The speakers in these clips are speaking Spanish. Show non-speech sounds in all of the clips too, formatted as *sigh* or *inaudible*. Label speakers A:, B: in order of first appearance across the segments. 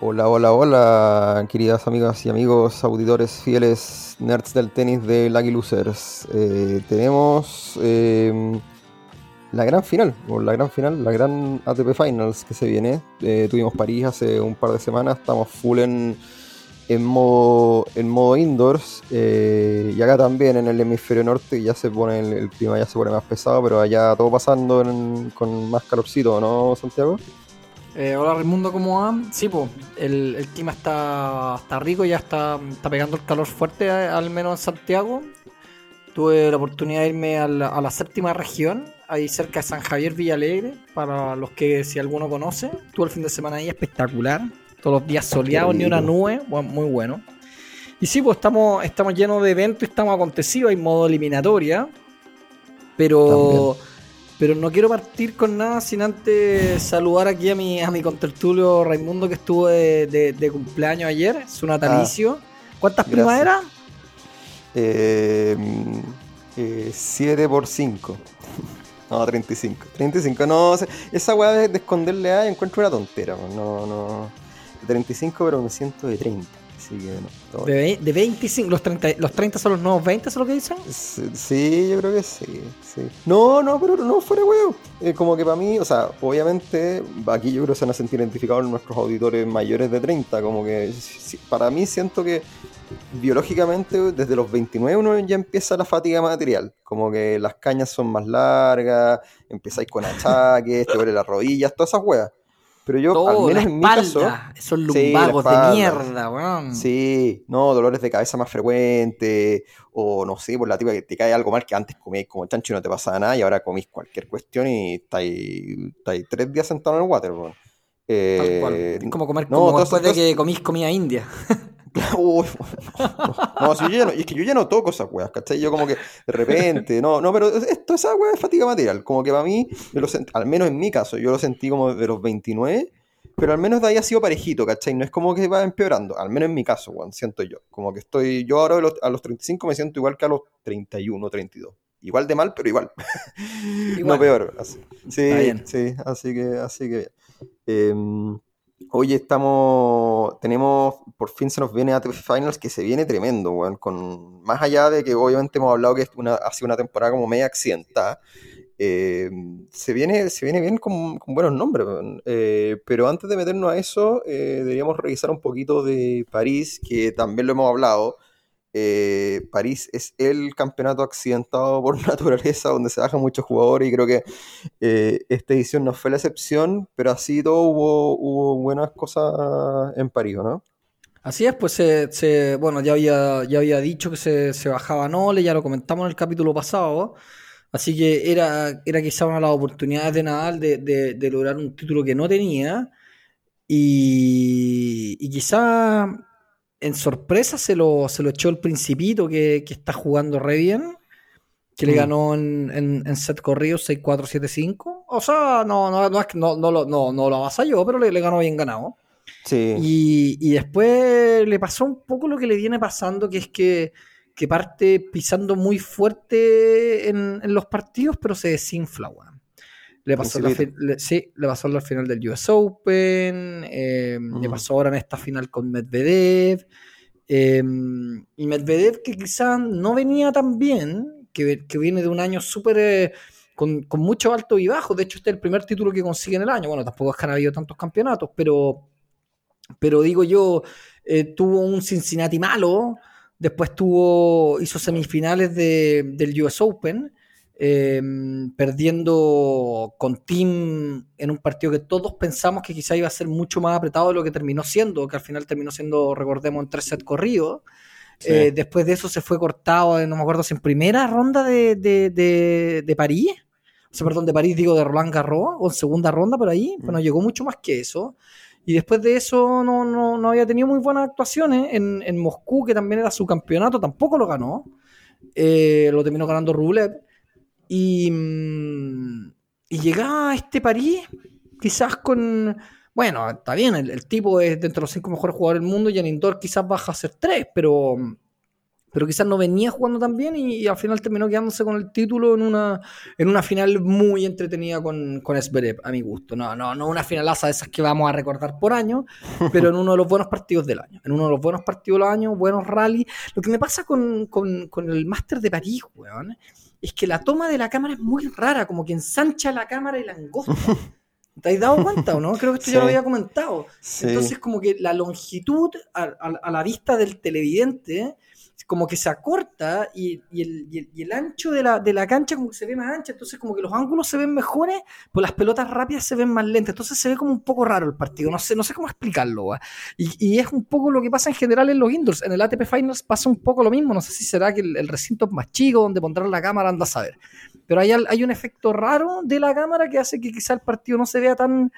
A: Hola, hola, hola, queridas amigas y amigos, auditores fieles, nerds del tenis de Lucky Losers. Eh, tenemos eh, la gran final, la gran final, la gran ATP Finals que se viene. Eh, tuvimos París hace un par de semanas, estamos full en, modo, en modo indoors. y acá también en el hemisferio norte ya se pone, el, clima ya se pone más pesado, pero allá todo pasando con más calorcito, ¿no, Santiago?
B: Eh, hola Raimundo, ¿cómo va? Sí, pues, el, clima está, está rico, ya está, está pegando el calor fuerte, eh, al menos en Santiago. Tuve la oportunidad de irme a la, séptima región, ahí cerca de San Javier Villalegre, para los que si alguno conoce. Tuve el fin de semana ahí espectacular, todos los días soleados, ni una nube, muy bueno. Y sí, pues estamos, estamos llenos de eventos, estamos acontecidos, hay modo eliminatoria, pero... Pero no quiero partir con nada sin antes saludar aquí a mi, a mi contertulio Raimundo que estuvo de, cumpleaños ayer, su natalicio. Ah, ¿Cuántas primas eran?
A: 7 eh, por 5. No, 35. 35, no, esa weá de, esconderle A encuentro una tontera, no, no. 35, pero me siento de 30
B: de, 25, los 30, los 30 son los nuevos 20, ¿es lo que dicen?
A: Sí, yo creo que sí, sí. No, no, pero no fuera weón. Eh, como que para mí, o sea, obviamente, aquí yo creo que se van a sentir identificados nuestros auditores mayores de 30. Como que para mí siento que biológicamente desde los 29 uno ya empieza la fatiga material. Como que las cañas son más largas, empezáis con achaques, te duele las rodillas, todas esas weas. Pero yo, al menos en mi caso.
B: Esos lumbagos de mierda, weón.
A: Sí, no, dolores de cabeza más frecuentes. O no sé, por la tipa que te cae algo mal que antes comías como chancho y no te pasaba nada. Y ahora comís cualquier cuestión y estáis, estáis tres días sentado en el water, weón.
B: Eh, es como comer como después de que comís comida india. *laughs* *laughs*
A: Uy, no, si yo no, y es que yo ya no toco esas weas, ¿cachai? Yo como que de repente, no, no, pero esto, esa wea es fatiga material. Como que para mí, lo al menos en mi caso, yo lo sentí como de los 29, pero al menos de ahí ha sido parejito, ¿cachai? No es como que va empeorando, al menos en mi caso, weón, siento yo. Como que estoy, yo ahora a los, 35 me siento igual que a los 31, 32 igual de mal, pero igual. *laughs* no peor. Sí, sí, así que, así que eh, Oye, estamos, tenemos, por fin se nos viene ATP Finals que se viene tremendo, weón, con, más allá de que obviamente hemos hablado que una, ha sido una temporada como media accidentada, eh, se, viene, se viene bien con, buenos nombres, eh, pero antes de meternos a eso, eh, deberíamos revisar un poquito de París, que también lo hemos hablado, eh, París es el campeonato accidentado por *laughs* naturaleza, donde se bajan muchos jugadores y creo que eh, esta edición no fue la excepción, pero así todo hubo, hubo buenas cosas en París, ¿no?
B: Así es, pues se, bueno, ya había, ya había dicho que se, se bajaba Nole, ya lo comentamos en el capítulo pasado, así que era, era quizá una de las oportunidades de Nadal de, lograr un título que no tenía y, y quizá en sorpresa se lo, se lo echó el Principito, que, está jugando re bien, que le mm. ganó en, en, set corrido 6-4-7-5. O sea, no, no, no, no, no, lo, no, no lo avasalló, pero le, ganó bien ganado.
A: Sí.
B: Y, después le pasó un poco lo que le viene pasando, que es que, parte pisando muy fuerte en, los partidos, pero se desinfla, le pasó, la sí, le pasó al final del US Open, em, le pasó ahora en esta final con Medvedev. Em, y Medvedev que quizás no venía tan bien, que, viene de un año súper... Eh, con, mucho alto y bajo. De hecho, este es el primer título que consigue en el año. Bueno, tampoco es que han habido tantos campeonatos, pero, pero digo yo, eh, tuvo un Cincinnati malo, después tuvo, hizo semifinales del US Open Em, perdiendo con Team en un partido que todos pensamos que quizá iba a ser mucho más apretado de lo que terminó siendo, que al final terminó siendo, recordemos, en tres sets corridos. Eh, después de eso se fue cortado, no me acuerdo si en primera ronda de, de, París, o sea, perdón, de París digo de Roland Garros, o en segunda ronda por ahí, pero no mm. llegó mucho más que eso. Y después de eso no, no, había tenido muy buenas actuaciones. En, en, Moscú, que también era su campeonato, tampoco lo ganó. Eh, lo terminó ganando Rublev. Y, mm, y llegaba a este París quizás con... Bueno, está bien, el, tipo es dentro de los cinco mejores jugadores del mundo y en indoor quizás baja a ser tres, pero, pero quizás no venía jugando tan bien y, al final terminó quedándose con el título en una, en una final muy entretenida con, con a mi gusto. No, no, no una finalaza de esas que vamos a recordar por año, *laughs* pero en uno de los buenos partidos del año. En uno de los buenos partidos del año, buenos rally. Lo que me pasa con, con, con el Máster de París, weón, es que la toma de la cámara es muy rara, como que ensancha la cámara y la angosta. *laughs* ¿Te has dado cuenta o no? Creo que esto ya lo había comentado. Entonces, como que la longitud a, la vista del televidente como que se acorta y, el, ancho de la, de la, cancha como que se ve más ancha, entonces como que los ángulos se ven mejores, pues las pelotas rápidas se ven más lentas, entonces se ve como un poco raro el partido, no sé, cómo explicarlo, y, es un poco lo que pasa en general en los indoors, en el ATP Finals pasa un poco lo mismo, no sé si será que el, recinto es más chico, donde pondrán la cámara, anda a saber, pero hay, hay un efecto raro de la cámara que hace que quizá el partido no se vea tan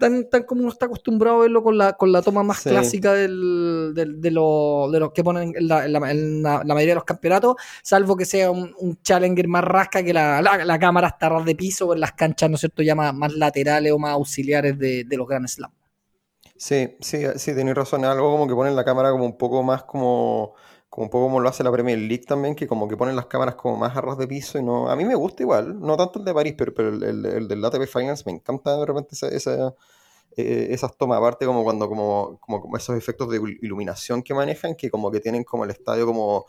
B: tan, tan como uno está acostumbrado a verlo con la, con la toma más clásica del, de, lo, de, los que ponen en la, la, mayoría de los campeonatos, salvo que sea un, challenger más rasca que la, la, cámara está ras de piso en las canchas, ¿no es cierto?, ya más, laterales o más auxiliares de, de los Grand Slam.
A: Sí, sí, sí, tenéis razón. Algo como que ponen la cámara como un poco más como como un poco como lo hace la Premier League también, que como que ponen las cámaras como más a de piso y no, a mí me gusta igual, no tanto el de París, pero, pero el, el, del ATP Finance me encanta de repente esa, esa eh, esas tomas, aparte como cuando como, como, esos efectos de iluminación que manejan, que como que tienen como el estadio como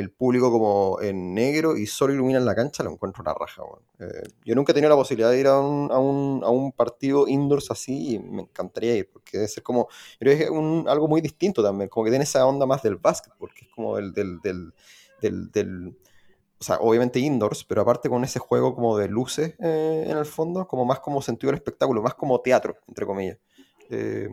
A: el público como en negro y solo iluminan la cancha, lo encuentro una raja. Eh, yo nunca he tenido la posibilidad de ir a un, a un, a un partido indoors así y me encantaría ir, porque debe ser como, creo es algo muy distinto también, como que tiene esa onda más del básquet, porque es como el del, del, del, del o sea, obviamente indoors, pero aparte con ese juego como de luces eh, en el fondo, como más como sentido del espectáculo, más como teatro, entre comillas. Eh,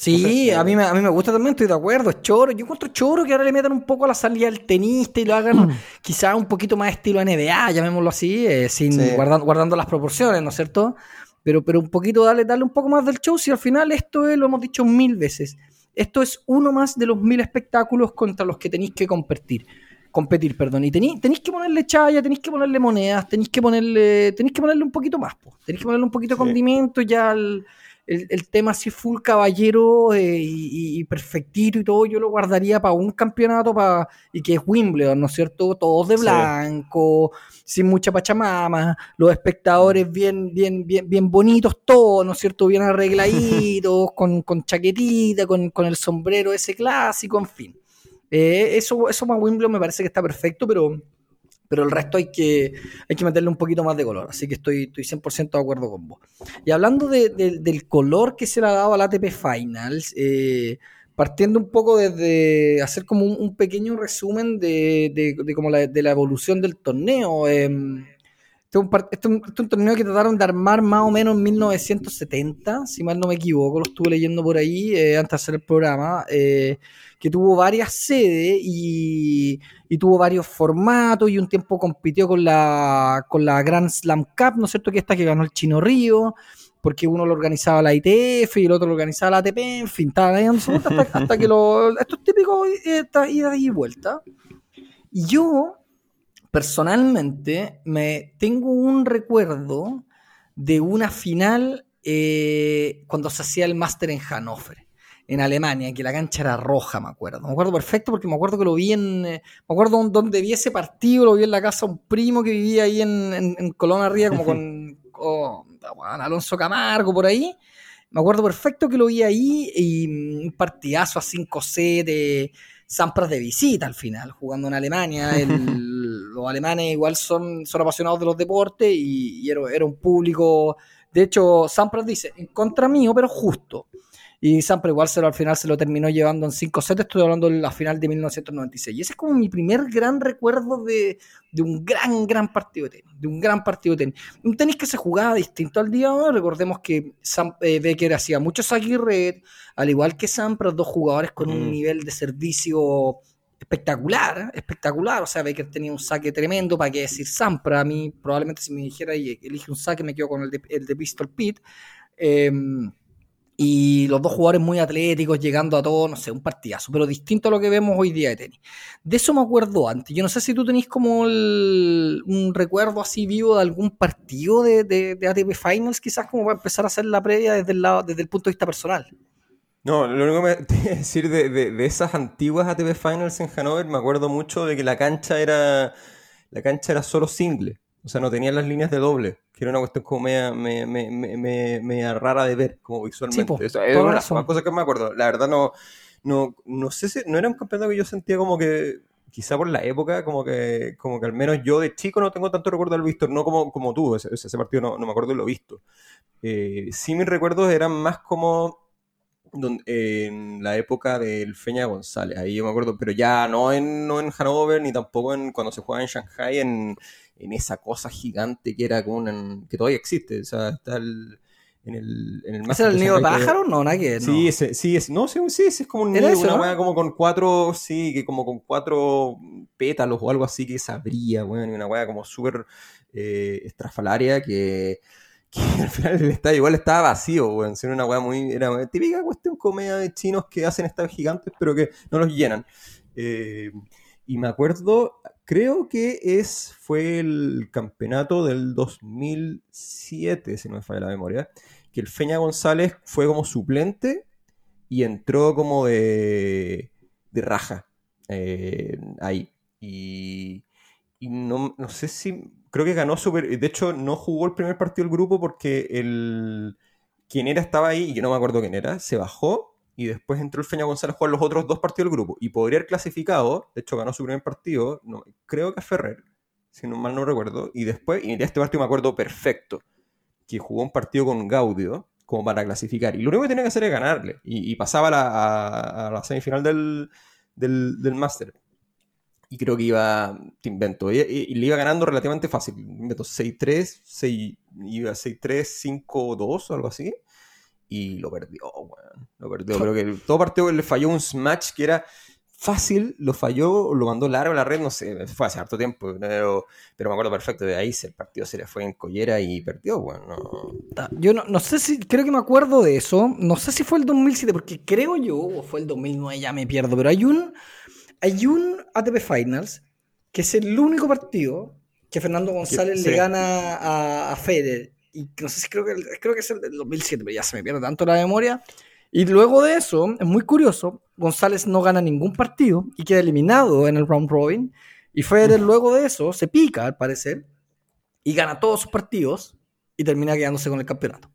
B: Sí, a, mí me, a mí me gusta también, estoy de acuerdo, es choro. Yo encuentro choro que ahora le metan un poco a la salida del tenista y lo hagan mm. quizá un poquito más estilo NBA, llamémoslo así, eh, sin guardando, guardando las proporciones, ¿no es cierto? Pero, pero un poquito darle, darle un poco más del show, si al final esto es, lo hemos dicho mil veces, esto es uno más de los mil espectáculos contra los que tenéis que competir. Competir, perdón. Y tenéis, tenéis que ponerle chaya, tenéis que ponerle monedas, tenéis que ponerle, tenéis que ponerle un poquito más, tenéis que ponerle un poquito de condimento ya al el, tema así full caballero eh, y, perfectito y todo, yo lo guardaría para un campeonato para y que es Wimbledon, ¿no es cierto? Todos de blanco, sin mucha pachamama, los espectadores bien, bien, bien, bien bonitos todos, ¿no es cierto? Bien arregladitos, *laughs* con, con chaquetita, con, con, el sombrero ese clásico, en fin. Eh, eso, eso para Wimbledon me parece que está perfecto, pero pero el resto hay que, hay que meterle un poquito más de color. Así que estoy, estoy 100% de acuerdo con vos. Y hablando del color que se le ha dado al ATP Finals, eh, partiendo un poco desde hacer como un, pequeño resumen de, de, como la, evolución del torneo. Em, este, este, es un, torneo que trataron de armar más o menos en 1970, si mal no me equivoco, lo estuve leyendo por ahí eh, antes de hacer el programa. Eh, que tuvo varias sedes y, tuvo varios formatos y un tiempo compitió con la, con la Grand Slam Cup, ¿no es cierto? Que esta que ganó el Chino Río, porque uno lo organizaba la ITF y el otro lo organizaba la ATP, en fin, estaba hasta, hasta que lo, esto es típico ida y vuelta. Y yo, personalmente, me tengo un recuerdo de una final eh, cuando se hacía el Master en Hannover en Alemania, que la cancha era roja, me acuerdo. Me acuerdo perfecto porque me acuerdo que lo vi en. Eh, me acuerdo donde vi ese partido, lo vi en la casa de un primo que vivía ahí en, en, Colón Arriba, como con, *laughs* Alonso Camargo, por ahí. Me acuerdo perfecto que lo vi ahí y mm, un partidazo a 5C de Sampras de visita al final, jugando en Alemania. *laughs* los alemanes igual son, son apasionados de los deportes y, era, era, un público. De hecho, Sampras dice, en contra mío, pero justo. Y Sampras igual se lo, al final se lo terminó llevando en 5 sets, estoy hablando de la final de 1996. Y ese es como mi primer gran recuerdo de, un gran, gran partido de tenis, de un gran partido de tenis. Un tenis que se jugaba distinto al día de hoy, recordemos que Sam, eh, Becker hacía mucho saque red, al igual que Sampras, dos jugadores con un nivel de servicio espectacular, espectacular. O sea, Becker tenía un saque tremendo, para qué decir Sampras. A mí, probablemente, si me dijera y elige un saque, me quedo con el de, el de Pistol Pit. Eh, y los dos jugadores muy atléticos, llegando a todo, no sé, un partidazo, pero distinto a lo que vemos hoy día de tenis. De eso me acuerdo antes. Yo no sé si tú tenés como un recuerdo así vivo de algún partido de, de, ATP Finals, quizás como para empezar a hacer la previa desde el, desde el punto de vista personal.
A: No, lo único que me *laughs* te iba a decir de, de- esas antiguas ATP Finals en Hannover, me acuerdo mucho de que la cancha era la cancha era solo single, o sea, no tenía las líneas de doble, que era una cuestión como media, me- me- me- me- media rara de ver, como visualmente.
B: po,
A: Eso es una, una cosa que me acuerdo. La verdad no, no, no sé si, no era un campeonato que yo sentía como que, quizá por la época, como que, como que al menos yo de chico no tengo tanto recuerdo del visto, no como, como tú, ese, ese partido no, no me acuerdo de lo visto. Eh, sí mis recuerdos eran más como don- en la época del Feña González, ahí yo me acuerdo, pero ya no en, no en Hannover ni tampoco en cuando se jugaba en Shanghai, en, en esa cosa gigante que era como una, que todavía existe, o sea, está el, en el, en el
B: ¿Ese
A: Master
B: era el nido de pájaro? No, nada que ver,
A: Sí,
B: no.
A: ese, sí, es, no, sí, sí, ese es como un nido,
B: eso,
A: una
B: ¿no?
A: weá como con cuatro, sí, que como con cuatro pétalos o algo así que se abría, weón, y una weá como súper eh, estrafalaria que, que *laughs* al final el estadio igual estaba vacío, weón, era una weá muy, era una típica cuestión comedia de chinos que hacen estadios gigantes pero que no los llenan. Eh, y me acuerdo, creo que es, fue el campeonato del 2007, si no me falla la memoria, que el Feña González fue como suplente y entró como de, de raja eh, ahí. Y, y no, no sé si, creo que ganó super, de hecho no jugó el primer partido del grupo porque el, quien era estaba ahí, y yo no me acuerdo quién era, se bajó y después entró el Feña González a jugar los otros dos partidos del grupo y podría haber clasificado, de hecho ganó su primer partido, no, creo que a Ferrer, si no mal no recuerdo, y después, y de este partido me acuerdo perfecto, que jugó un partido con Gaudio como para clasificar. Y lo único que tenía que hacer es ganarle. Y, y pasaba la, a- a la semifinal del, del, del Master. Y creo que iba, te invento, y, y- y le iba ganando relativamente fácil. Invento 6-3, 6, iba 6-3, 5-2 o algo así. Y lo perdió, weón. Lo perdió. Creo que todo partido le falló un smash que era fácil, lo falló, lo mandó largo a la red, no sé, fue hace harto tiempo, pero, pero me acuerdo perfecto de ahí, el partido se le fue en collera y perdió, weón. no.
B: Ta- Yo no, no sé si, creo que me acuerdo de eso. No sé si fue el 2007, porque creo yo, o fue el 2009, ya me pierdo, pero hay un, hay un ATP Finals que es el único partido que Fernando González
A: sí.
B: le gana a, a Federer. Y no sé si creo que, creo que es el del 2007, pero ya se me pierde tanto la memoria. Y luego de eso, es muy curioso, González no gana ningún partido y queda eliminado en el round robin. Y Federer luego de eso se pica, al parecer, y gana todos sus partidos y termina quedándose con el campeonato.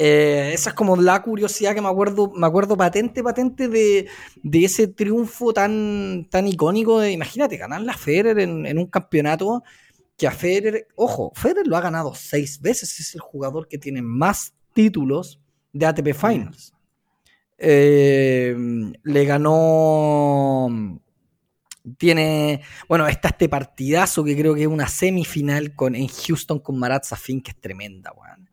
B: Eh, esa es como la curiosidad que me acuerdo, me acuerdo patente, patente de, de ese triunfo tan, tan icónico de, imagínate, ganar la Federer en, en un campeonato que a Federer, ojo, Federer lo ha ganado seis veces, es el jugador que tiene más títulos de ATP Finals. Eh, le ganó, tiene, bueno, está este partidazo que creo que es una semifinal con, en Houston con Marat Safin, que es tremenda, weón.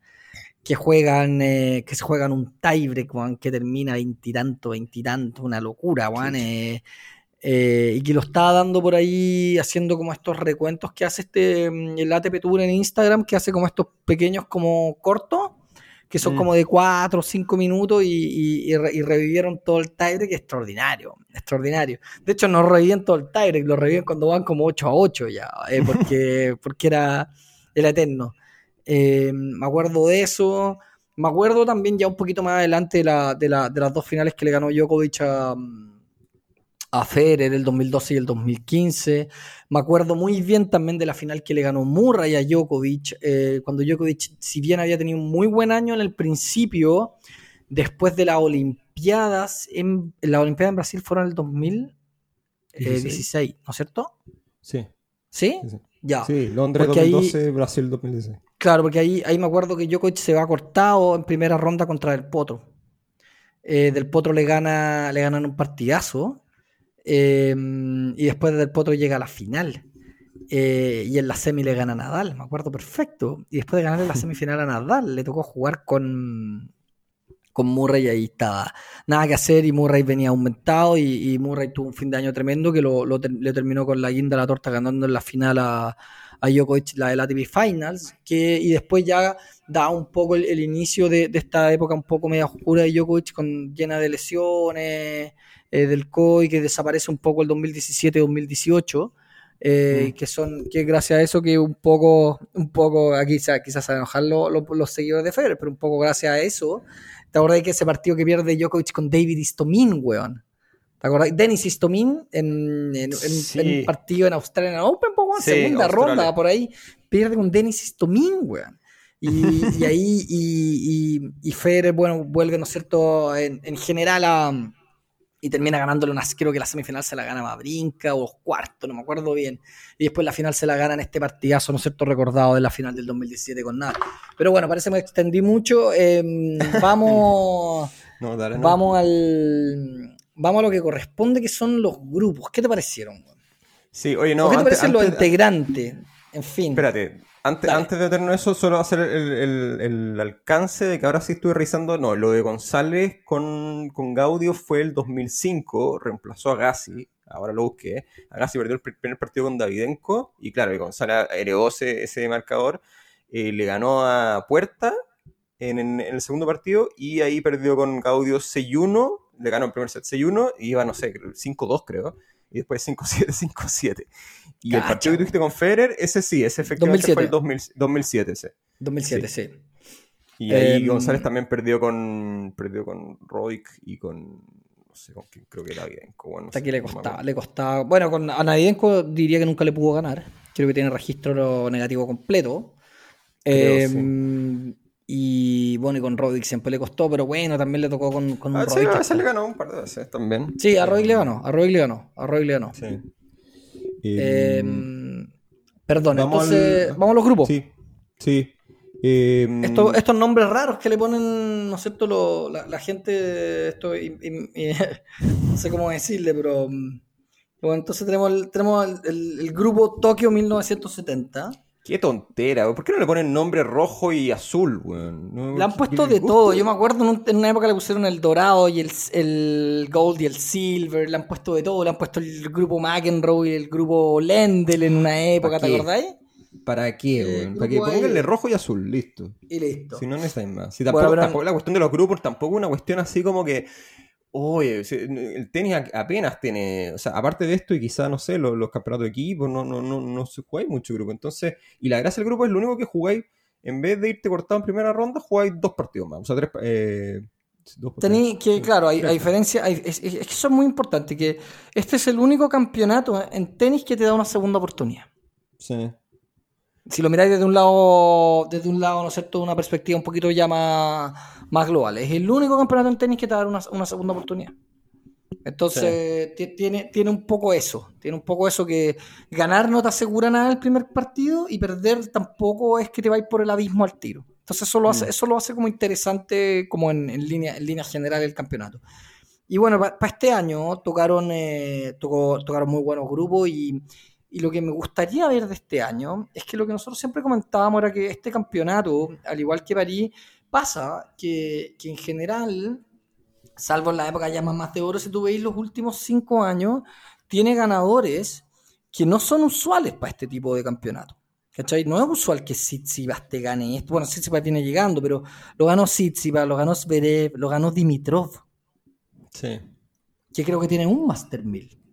B: Que juegan, eh, que se juegan un tiebreak, weón, que termina veintitanto, veintitanto, una locura, weón. eh, eh, y que lo estaba dando por ahí haciendo como estos recuentos que hace este mm, el ATP Tour en Instagram, que hace como estos pequeños como cortos, que son
A: Mm.
B: como de 4 o 5 minutos y, y- y re- y revivieron todo el tiebreak, extraordinario, extraordinario. De hecho, no reviven todo el tiebreak, lo reviven cuando van como 8 a 8 ya, eh, porque, *laughs* porque era, era eterno. Eh, me acuerdo de eso. Me acuerdo también ya un poquito más adelante de, la- de la- de las dos finales que le ganó Djokovic a, a Federer el 2012 y el 2015. Me acuerdo muy bien también de la final que le ganó Murray a Djokovic, eh, cuando Djokovic, si bien había tenido un muy buen año en el principio, después de las Olimpiadas, en, la Olimpiada en Brasil fueron en el 2016, ¿no es cierto?
A: Sí,
B: ¿Sí?
A: sí, sí.
B: Ya.
A: Sí, Londres
B: Porque ahí-
A: 2012, Brasil 2016.
B: Claro, porque ahí, ahí me acuerdo que Djokovic se va cortado en primera ronda contra el Potro. Eh, del Potro le gana le ganan un partidazo. Eh, y después del Potro llega a la final. Eh, y en la semi le gana a Nadal, me acuerdo perfecto. Y después de ganarle la *laughs* semifinal a Nadal, le tocó jugar con, con Murray y ahí estaba nada que hacer y Murray venía aumentado y, y Murray tuvo un fin de año tremendo que lo, lo ter- le terminó con la guinda la torta ganando en la final a, a Djokovic la de la ATP Finals que, y después ya da un poco el, el inicio de, de esta época un poco media oscura de Djokovic con llena de lesiones eh, del COI que desaparece un poco el 2017-2018 eh,
A: Mm.
B: que son que gracias a eso que un poco un poco aquí quizás quizás a enojar lo- lo- los seguidores de Federer pero un poco gracias a eso ¿Te acordás que ese partido que pierde Djokovic con David Istomin, weón? ¿Te acordás? Dennis Istomin en, en, un partido en Australia Open, po, segunda ronda por ahí, pierde con Dennis Istomin, weón. Y, ahí, y, y, Federer, bueno, vuelve, ¿no es cierto?, en, general a, y termina ganándole un asquero que la semifinal se la gana a Brinca o los cuartos, no me acuerdo bien. Y después la final se la gana en este partidazo, ¿no es cierto?, recordado de la final del 2017 con nada. Pero bueno, parece que me extendí mucho. Em, *laughs* vamos, vamos al... Vamos a lo que corresponde, que son los grupos. ¿Qué te parecieron?
A: Sí, oye, no.
B: ¿Qué te parecen los integrantes? En fin.
A: Espérate, antes, antes de tener eso, solo hacer el, alcance de que ahora sí estuve revisando. No, lo de González con, Gaudio fue el 2005, reemplazó a Gassi. Ahora lo busqué. Gassi perdió el primer partido con Davidenko. Y claro, y González heredó ese, marcador. Eh, le ganó a Puerta en, el segundo partido. Y ahí perdió con Gaudio 6-1. Le ganó el primer set 6-1. Y iba, no sé, 5-2 creo y después 5-7, 5-7. Y el partido que tuviste con Federer, ese sí, ese efectivamente 2007. fue el 2007, ese.
B: 2007, sí.
A: Y ahí em, González también perdió con perdió con Roik y con no sé con quién, creo que era Navidenko. Bueno,
B: Hasta aquí le costaba, le costaba. Bueno, con a diría que nunca le pudo ganar. Creo que tiene registro negativo completo. Eh, y bueno, y con Roddick siempre le costó, pero bueno, también le tocó con, con
A: un ah, Sí, a veces le ganó un par de veces también.
B: Sí, a Roddick le ganó, a Roddick le ganó, a Roddick le ganó. Sí. Em, perdón, entonces, vamos a los grupos.
A: Sí, sí.
B: Em, estos, nombres raros que le ponen, ¿no es cierto? la, gente, esto, *laughs* no sé cómo decirle, pero bueno, entonces tenemos el, tenemos el, el grupo Tokio 1970.
A: Qué tontera, ¿por qué no le ponen nombre rojo y azul, weón?
B: le han puesto de todo. Yo me acuerdo en, una época le pusieron el dorado y el, el, gold y el silver. Le han puesto de todo. Le han puesto el grupo McEnroe y el grupo Lendl en una época, ¿te acordáis?
A: ¿Para qué, weón? Para que pónganle rojo y azul, listo.
B: Y listo.
A: Si no necesitáis más. Si tampoco, tampoco la cuestión de los grupos tampoco es una cuestión así como que Oye, el tenis apenas tiene, o sea, aparte de esto y quizá, no sé, los, campeonatos de equipo, no, no, no, no se jugáis mucho grupo. Entonces, y la gracia del grupo es lo único que jugáis, en vez de irte cortado en primera ronda, jugáis dos partidos más, o sea, tres... Eh,
B: Tenéis que, claro, hay, diferencia, es, que eso es muy importante, que este es el único campeonato en tenis que te da una segunda oportunidad.
A: Sí
B: si lo miráis desde un lado, desde un lado, ¿no es cierto?, una perspectiva un poquito ya más, más global. Es el único campeonato en tenis que te da una, una segunda oportunidad. Entonces, tiene, tiene un poco eso. Tiene un poco eso que ganar no te asegura nada el primer partido y perder tampoco es que te vayas por el abismo al tiro. Entonces, eso lo hace, mm. eso lo hace como interesante, como en, en línea, en línea general el campeonato. Y bueno, para este año tocaron, eh, tocó, tocaron muy buenos grupos y y lo que me gustaría ver de este año es que lo que nosotros siempre comentábamos era que este campeonato, al igual que París, pasa que, en general, salvo en la época ya más de oro, si tú veis los últimos cinco años, tiene ganadores que no son usuales para este tipo de campeonato. ¿Cachai? No es usual que Tsitsipas te gane esto. Bueno, Tsitsipas viene llegando, pero lo ganó Tsitsipas, lo ganó Zverev, lo ganó Dimitrov.
A: Sí.
B: Que creo que tiene un Master 1000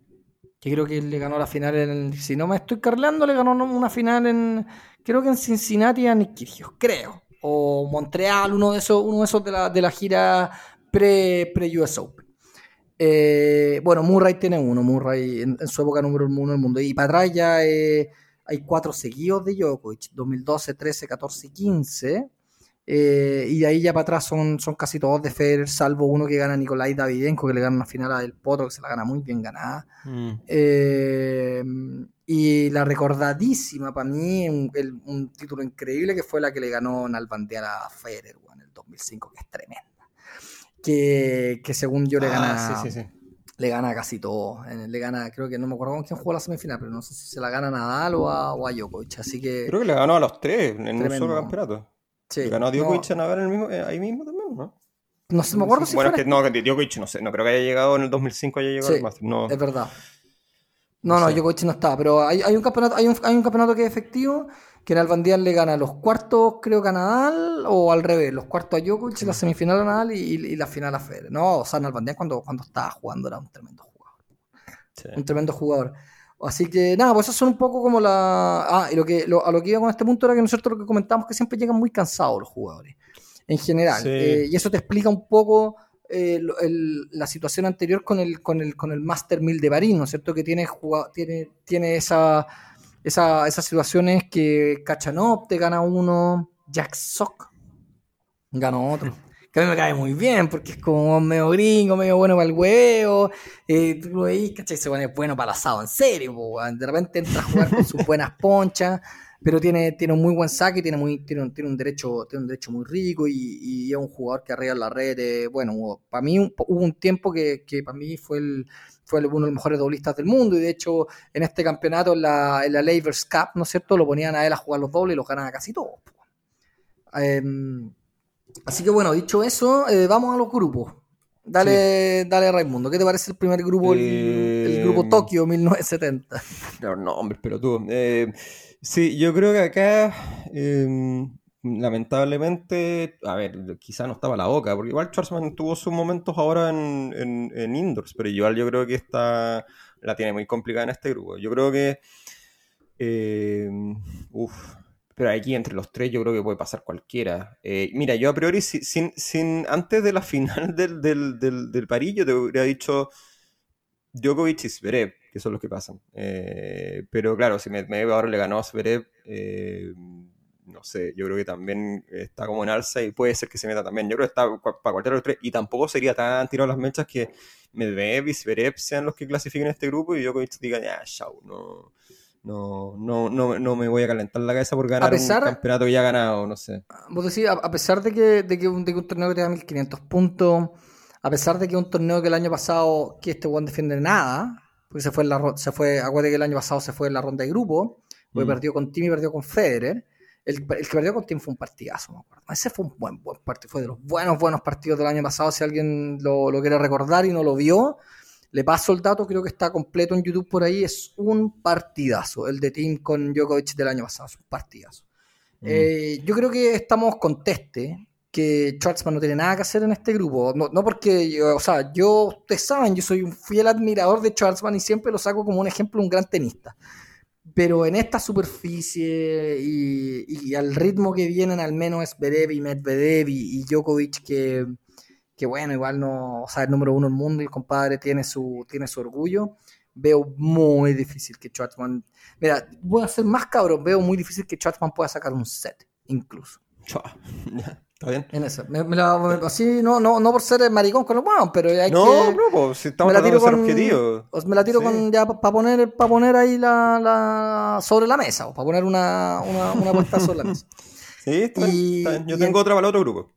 B: que creo que le ganó la final en, si no me estoy carlando, le ganó una final en, creo que en Cincinnati a Nick creo, o Montreal, uno de esos, uno de esos de la, de la gira pre, pre US Open. Eh, bueno, Murray tiene uno, Murray en, su época número uno del mundo, y para atrás ya eh, hay cuatro seguidos de Djokovic, 2012, 13, 14 y 15. Eh, y de ahí ya para atrás son, son casi todos de Federer, salvo uno que gana Nicolai Davidenko, que le gana una final a Del Potro, que se la gana muy bien ganada. Mm. Eh, y la recordadísima para mí, un, título increíble que fue la que le ganó Nalbandiana a Federer en el 2005, que es tremenda. Que, que según yo le ah, gana. Le gana casi todo. Le gana, creo que no me acuerdo con quién jugó la semifinal, pero no sé si se la gana a Nadal o a, o a Djokovic. Así que.
A: Creo que le ganó a los tres en un solo campeonato. Sí, ¿Ganó Djokovic no. el mismo, eh, ahí mismo también, no?
B: No sé, me acuerdo si
A: Bueno, es que no, Djokovic no sé, no creo que haya llegado en el 2005, haya llegado
B: sí, al Master, no. Es verdad. No, no, Djokovic no está, pero hay, hay, un campeonato, hay, un, hay un campeonato que es efectivo, que en Albandián le gana los cuartos, creo que a Nadal, o al revés, los cuartos a Djokovic, la semifinal a Nadal y, y, la final a Federer. No, o sea, en Albandián cuando, cuando estaba jugando era un tremendo jugador. Sí. Un tremendo jugador. Así que nada, pues eso son un poco como la. Ah, y lo que, a lo que iba con este punto era que nosotros lo que comentamos que siempre llegan muy cansados los jugadores. en general. Eh, y eso te explica un poco eh, la situación anterior con el, con el, con el Master 1000 de París, ¿no es cierto? Que tiene, tiene, tiene esa, esa, esas situaciones que Kachanov te gana uno, Jack Sock ganó otro. Que a mí me cae muy bien, porque es como medio gringo, medio bueno para el huevo. Eh, tú lo veis, ¿cachai? Se pone bueno para el asado, en serio. de repente entra a jugar con sus *laughs* buenas ponchas pero tiene, tiene un muy buen saque, tiene, muy, tiene, un, tiene un derecho, tiene un derecho muy rico y, es un jugador que arriba en la red. bueno, para mí hubo un tiempo que, que para mí fue, el, fue uno de los mejores doblistas del mundo y de hecho en este campeonato, en la, en la Labors Cup, ¿no es cierto? Lo ponían a él a jugar los dobles y los ganaba casi todos. Em, así que bueno, dicho eso, eh, vamos a los grupos. Dale, dale Raimundo, ¿qué te parece el primer grupo, el, grupo em, Tokio 1970?
A: No, nombres, pero tú. Eh, Sí, yo creo que acá, em, lamentablemente, a ver, quizá no estaba la boca, porque igual Schwarzman tuvo sus momentos ahora en, en, indoors, pero igual yo creo que esta la tiene muy complicada en este grupo. Yo creo que, eh, pero aquí entre los tres yo creo que puede pasar cualquiera. Eh, mira, yo a priori, sin, sin, antes de la final del, del, del, del París, yo te hubiera dicho Djokovic y Zverev que son los que pasan. Eh, pero claro, si Medvedev ahora le ganó a Zverev, eh, no sé, yo creo que también está como en alza y puede ser que se meta también. Yo creo que está para cualquiera de los tres y tampoco sería tan tirado las mechas que Medvedev y Zverev sean los que clasifiquen este grupo y yo diga, ya, chao, no. No, no, no, no, me voy a calentar la cabeza por ganar un campeonato ya ha ganado, no sé.
B: Vos decís, a, pesar de que, de que, un, de que un torneo que te da 1500 puntos, a pesar de que un torneo que el año pasado, que este Juan defiende nada, porque se fue, en la, se fue, acuérdate que el año pasado se fue en la ronda de grupo, porque mm. perdió con Tim y perdió con Federer. El, el, que perdió con Tim fue un partidazo, me acuerdo. Ese fue un buen, buen partido, fue de los buenos, buenos partidos del año pasado. Si alguien lo, lo quiere recordar y no lo vio, le paso el dato, creo que está completo en YouTube por ahí. Es un partidazo, el de Tim con Djokovic del año pasado, es un partidazo. Mm. Eh, yo creo que estamos con Teste, que Schwartzman no tiene nada que hacer en este grupo. No, porque, o sea, yo, ustedes saben, yo soy un fiel admirador de Schwartzman y siempre lo saco como un ejemplo, un gran tenista. Pero en esta superficie y, al ritmo que vienen, al menos Zverev y Medvedev y, Djokovic, que, que, bueno, igual no, o sea, el número uno del mundo y el compadre tiene su, tiene su orgullo, veo muy difícil que Schwartzman. Mira, voy a ser más cabrón, veo muy difícil que Schwartzman pueda sacar un set, incluso. *laughs*
A: ¿Está bien?
B: En eso. Me, la, así, no, no, no por ser maricón con los buenos, pero hay
A: no,
B: que.
A: No, pues si estamos hablando de ser objetivo.
B: Me la tiro con ya para poner, para poner ahí la, la, sobre la mesa, o para poner una, una, una puesta sobre la mesa. *laughs*
A: Sí, está, bien, Yo tengo otra para el otro grupo.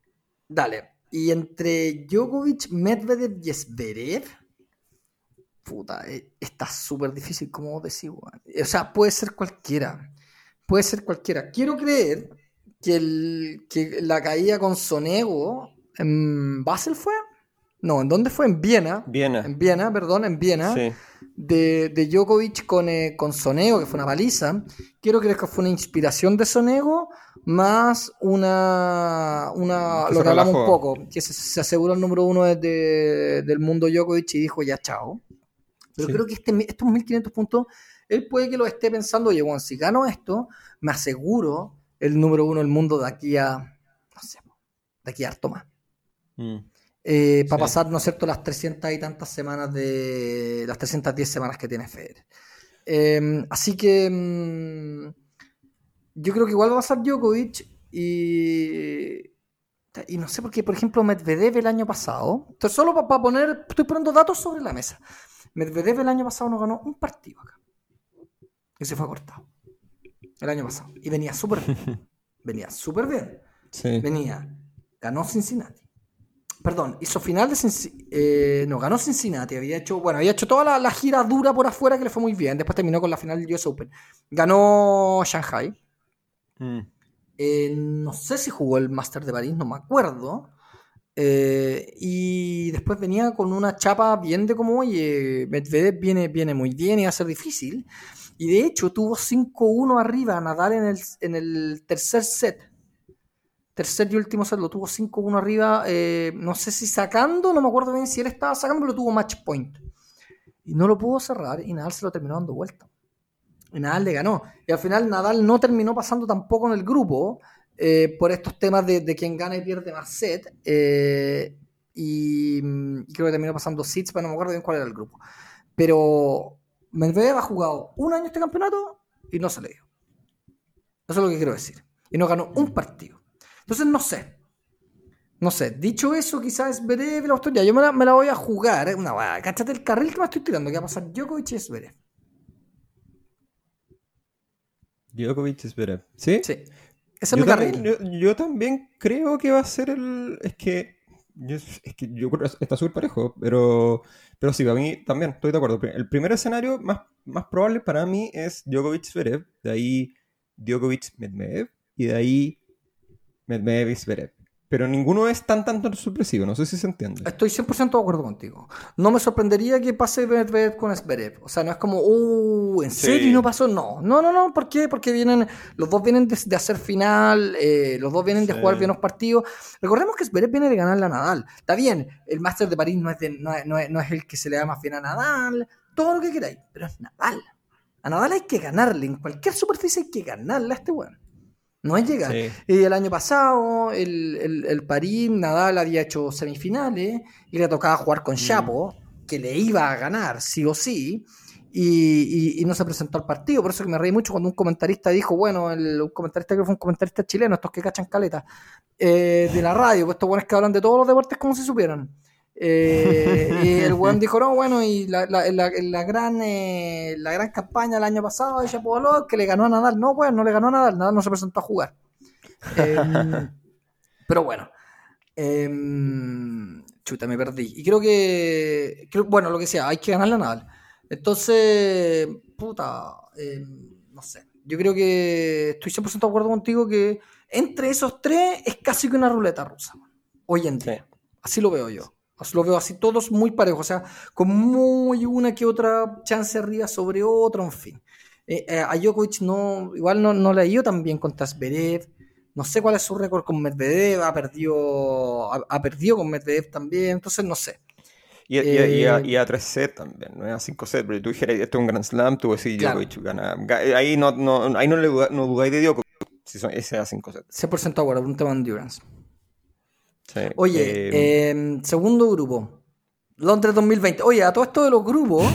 B: Dale. Y entre Djokovic, Medvedev y Zverev, puta, eh, está súper difícil, como decir, O sea, puede ser cualquiera. Puede ser cualquiera. Quiero creer que, el, que la caída con Sonego en Basel fue. No, ¿en dónde fue? En Viena.
A: Viena.
B: En Viena, perdón, en Viena. De, de Djokovic con, eh, con Sonego, que fue una paliza. Quiero creer que fue una inspiración de Sonego, más una. una lo que hablamos un poco, que se, aseguró el número uno del mundo Djokovic y dijo ya chao. Pero creo que este, estos 1500 puntos, él puede que lo esté pensando, oye, bueno, si gano esto, me aseguro el número uno del mundo de aquí a, no sé, de aquí a harto más. Mm. Eh, para pasar, ¿no es cierto?, las 300 y tantas semanas de, las 310 semanas que tiene Federer. Em, así que mm, yo creo que igual va a pasar Djokovic y... Y no sé por qué, por ejemplo, Medvedev el año pasado, entonces solo para poner, estoy poniendo datos sobre la mesa. Medvedev el año pasado no ganó un partido acá. Y se fue cortado el año pasado. Y venía súper bien. *laughs* venía súper bien. Venía, ganó Cincinnati. Perdón, hizo final de Cincinnati. Eh, no, ganó Cincinnati. Había hecho, bueno, había hecho toda la, gira dura por afuera que le fue muy bien. Después terminó con la final del US Open. Ganó Shanghai. Mm. Eh, no sé si jugó el Master de París, no me acuerdo. Eh, y después venía con una chapa bien de como, oye, Medvedev viene, viene muy bien y va a ser difícil. Y de hecho tuvo 5-1 arriba Nadal en el, en el tercer set. Tercer y último set lo tuvo 5-1 arriba. Eh, no sé si sacando, no me acuerdo bien si él estaba sacando, pero tuvo match point. Y no lo pudo cerrar y Nadal se lo terminó dando vuelta. Y Nadal le ganó. Y al final Nadal no terminó pasando tampoco en el grupo. eh, por estos temas de, de, quien gana y pierde más set. Eh, y, creo que terminó pasando Seeds, pero no me acuerdo bien cuál era el grupo. Pero Medvedev ha jugado un año este campeonato y no se le dio. Eso es lo que quiero decir. Y no ganó un partido. Entonces no sé. No sé. Dicho eso, quizás Zverev la autoridad. Yo me la, me la, voy a jugar. Una, cáchate el carril que me estoy tirando. Que va a pasar Djokovic y Zverev.
A: Djokovic y Zverev. ¿Sí?
B: Sí. Ese es mi carril.
A: Yo, yo, también creo que va a ser el... Es que... Yo, es que yo creo que está súper parejo, pero, pero sí, para mí también estoy de acuerdo. El primer escenario más, más probable para mí es Djokovic-Zverev, de ahí Djokovic-Medvedev y de ahí Medvedev-Zverev. Pero ninguno es tan tanto sorpresivo, no sé si se entiende.
B: Estoy 100% de acuerdo contigo. No me sorprendería que pase Medvedev con Zverev. O sea, no es como, uh, ¿en serio sí. no pasó? No, no, no, no. ¿Por qué? Porque vienen, los dos vienen de, de hacer final, eh, los dos vienen de jugar buenos partidos. Recordemos que Zverev viene de ganar la Nadal. Está bien, el Master de París no es, de, no, es, no, es, no es el que se le da más bien a Nadal, todo lo que queráis, pero es Nadal. A Nadal hay que ganarle, en cualquier superficie hay que ganarle a este weón. No es llegar. Sí. Y el año pasado, el, el, el, París, Nadal había hecho semifinales y le tocaba jugar con Chapo, mm. que le iba a ganar, sí o sí, y, y, y, no se presentó al partido. Por eso que me reí mucho cuando un comentarista dijo, bueno, el, un comentarista que fue un comentarista chileno, estos que cachan caleta, eh, de la radio, pues estos buenos que hablan de todos los deportes como si supieran. Eh, y el *laughs* weón dijo, no, bueno, y la, la, la, la gran, eh, la gran campaña el año pasado de Chapovalov que le ganó a Nadal. No, weón, no le ganó a Nadal, Nadal no se presentó a jugar. Eh, *laughs* pero bueno. Em, chuta, me perdí. Y creo que, creo, bueno, lo que sea, hay que ganarle a Nadal. Entonces, puta, em, no sé. Yo creo que estoy 100% de acuerdo contigo que entre esos tres es casi que una ruleta rusa. Hoy en día. Así lo veo yo. Lo veo así, todos muy parejos, o sea, con muy una que otra chance arriba sobre otro, en fin. Eh, eh, a Djokovic no, igual no, no le ha ido tan bien contra Zverev, no sé cuál es su récord con Medvedev, ha perdido, ha, ha, perdido con Medvedev también, entonces no sé.
A: Y, eh, y, a, y, a, 3 sets también, no a 5 sets, pero tú dijeras, esto es un Grand Slam, tú decís claro. Djokovic gana. Ahí no, no, ahí no, le, no dudáis de Djokovic, si son, ese a 5 sets.
B: 100% de acuerdo, un tema de endurance. Sí, Oye, eh... Eh, segundo grupo. Londres 2020. Oye, a todo esto de los grupos,